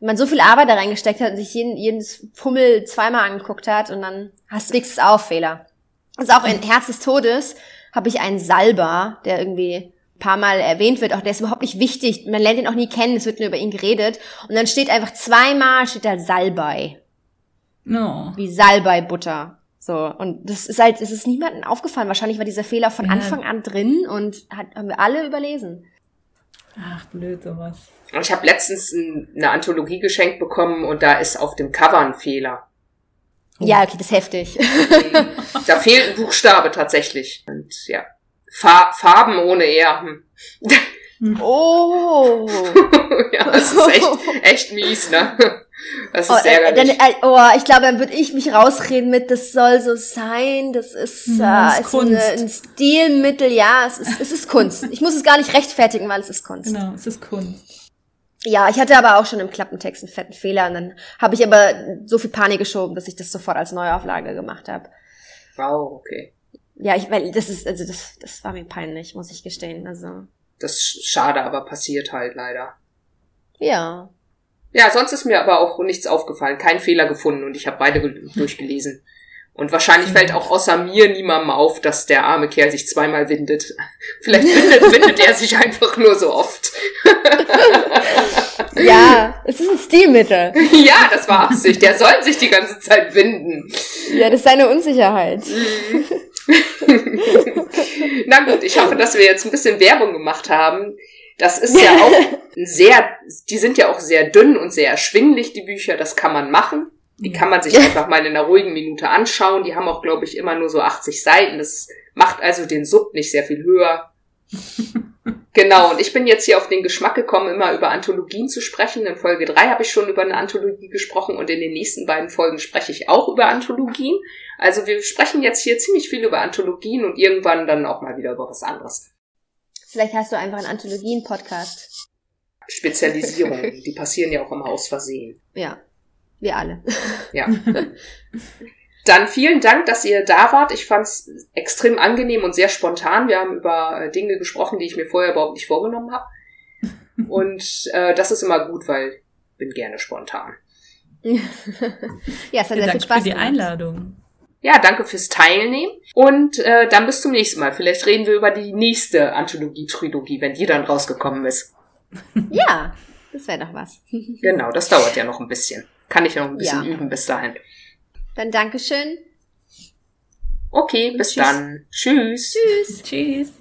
[SPEAKER 3] wenn man so viel Arbeit da reingesteckt hat und sich jeden, jedes Pummel zweimal angeguckt hat und dann hast du nichts auf Fehler. Also auch in Herz des Todes habe ich einen Salber, der irgendwie ein paar Mal erwähnt wird, auch der ist überhaupt nicht wichtig. Man lernt ihn auch nie kennen, es wird nur über ihn geredet. Und dann steht einfach zweimal steht da Salbei.
[SPEAKER 2] No.
[SPEAKER 3] Wie Salbei-Butter. So. Und das ist halt, es ist niemandem aufgefallen. Wahrscheinlich war dieser Fehler von
[SPEAKER 2] Ja.
[SPEAKER 3] Anfang an drin und hat, haben wir alle überlesen.
[SPEAKER 2] Ach, blöd sowas.
[SPEAKER 1] Und ich habe letztens ein, eine Anthologie geschenkt bekommen und da ist auf dem Cover ein Fehler.
[SPEAKER 3] Ja, okay, das ist heftig. (laughs)
[SPEAKER 1] Da fehlt ein Buchstabe tatsächlich. Und ja. Fa Farben ohne R. Hm. (laughs)
[SPEAKER 3] Oh.
[SPEAKER 1] ja, das ist echt, (laughs) echt mies, ne? Das
[SPEAKER 3] Oh,
[SPEAKER 1] ist
[SPEAKER 3] äh, dann, äh, oh, ich glaube, dann würde ich mich rausreden mit, das soll so sein, das ist, äh,
[SPEAKER 2] Ja, das ist
[SPEAKER 3] ist eine, ein Stilmittel, ja, es ist, es ist Kunst. Ich muss es gar nicht rechtfertigen, weil es ist Kunst.
[SPEAKER 2] Genau, es ist Kunst.
[SPEAKER 3] Ja, ich hatte aber auch schon im Klappentext einen fetten Fehler und dann habe ich aber so viel Panik geschoben, dass ich das sofort als Neuauflage gemacht habe.
[SPEAKER 1] Wow, okay.
[SPEAKER 3] Ja, ich, weil das ist, also das, das war mir peinlich, muss ich gestehen. Also,
[SPEAKER 1] Das ist schade, aber passiert halt leider.
[SPEAKER 3] ja.
[SPEAKER 1] Ja, sonst ist mir aber auch nichts aufgefallen. Kein Fehler gefunden und ich habe beide ge- durchgelesen. Und wahrscheinlich fällt auch außer mir niemandem auf, dass der arme Kerl sich zweimal windet. (laughs) Vielleicht windet, windet er sich einfach nur so oft. (laughs)
[SPEAKER 3] Ja, es ist ein Stilmittel. (laughs)
[SPEAKER 1] ja, das war Absicht. Der soll sich die ganze Zeit winden.
[SPEAKER 3] Ja, das ist seine Unsicherheit.
[SPEAKER 1] Na gut, ich hoffe, dass wir jetzt ein bisschen Werbung gemacht haben. Das ist ja auch sehr, die sind ja auch sehr dünn und sehr erschwinglich, die Bücher. Das kann man machen. Die kann man sich einfach mal in einer ruhigen Minute anschauen. Die haben auch, glaube ich, immer nur so 80 Seiten. Das macht also den Sub nicht sehr viel höher. (laughs) Genau, und ich bin jetzt hier auf den Geschmack gekommen, immer über Anthologien zu sprechen. In Folge 3 habe ich schon über eine Anthologie gesprochen und in den nächsten beiden Folgen spreche ich auch über Anthologien. Also wir sprechen jetzt hier ziemlich viel über Anthologien und irgendwann dann auch mal wieder über was anderes.
[SPEAKER 3] Vielleicht hast du einfach einen Anthologien-Podcast.
[SPEAKER 1] Spezialisierungen, (laughs) die passieren ja auch immer aus Versehen.
[SPEAKER 3] Ja, wir alle.
[SPEAKER 1] Ja. (laughs) Dann vielen Dank, dass ihr da wart. Ich fand's extrem angenehm und sehr spontan. Wir haben über äh, Dinge gesprochen, die ich mir vorher überhaupt nicht vorgenommen habe. (laughs) Und äh, das ist immer gut, weil ich bin gerne spontan. (laughs)
[SPEAKER 3] ja, es hat sehr
[SPEAKER 2] Ja,
[SPEAKER 3] viel
[SPEAKER 2] danke
[SPEAKER 3] Spaß
[SPEAKER 2] für die
[SPEAKER 3] gemacht.
[SPEAKER 2] Einladung.
[SPEAKER 1] Ja, danke fürs Teilnehmen. Und äh, dann bis zum nächsten Mal. Vielleicht reden wir über die nächste Anthologie-Trilogie, wenn die dann rausgekommen ist.
[SPEAKER 3] Ja, das wäre doch was.
[SPEAKER 1] Genau, das dauert ja noch ein bisschen. Kann ich noch ein bisschen
[SPEAKER 3] Ja.
[SPEAKER 1] üben bis dahin.
[SPEAKER 3] Dann Dankeschön.
[SPEAKER 1] Okay, bis
[SPEAKER 2] Tschüss.
[SPEAKER 1] dann. Tschüss.
[SPEAKER 3] Tschüss.
[SPEAKER 2] Tschüss.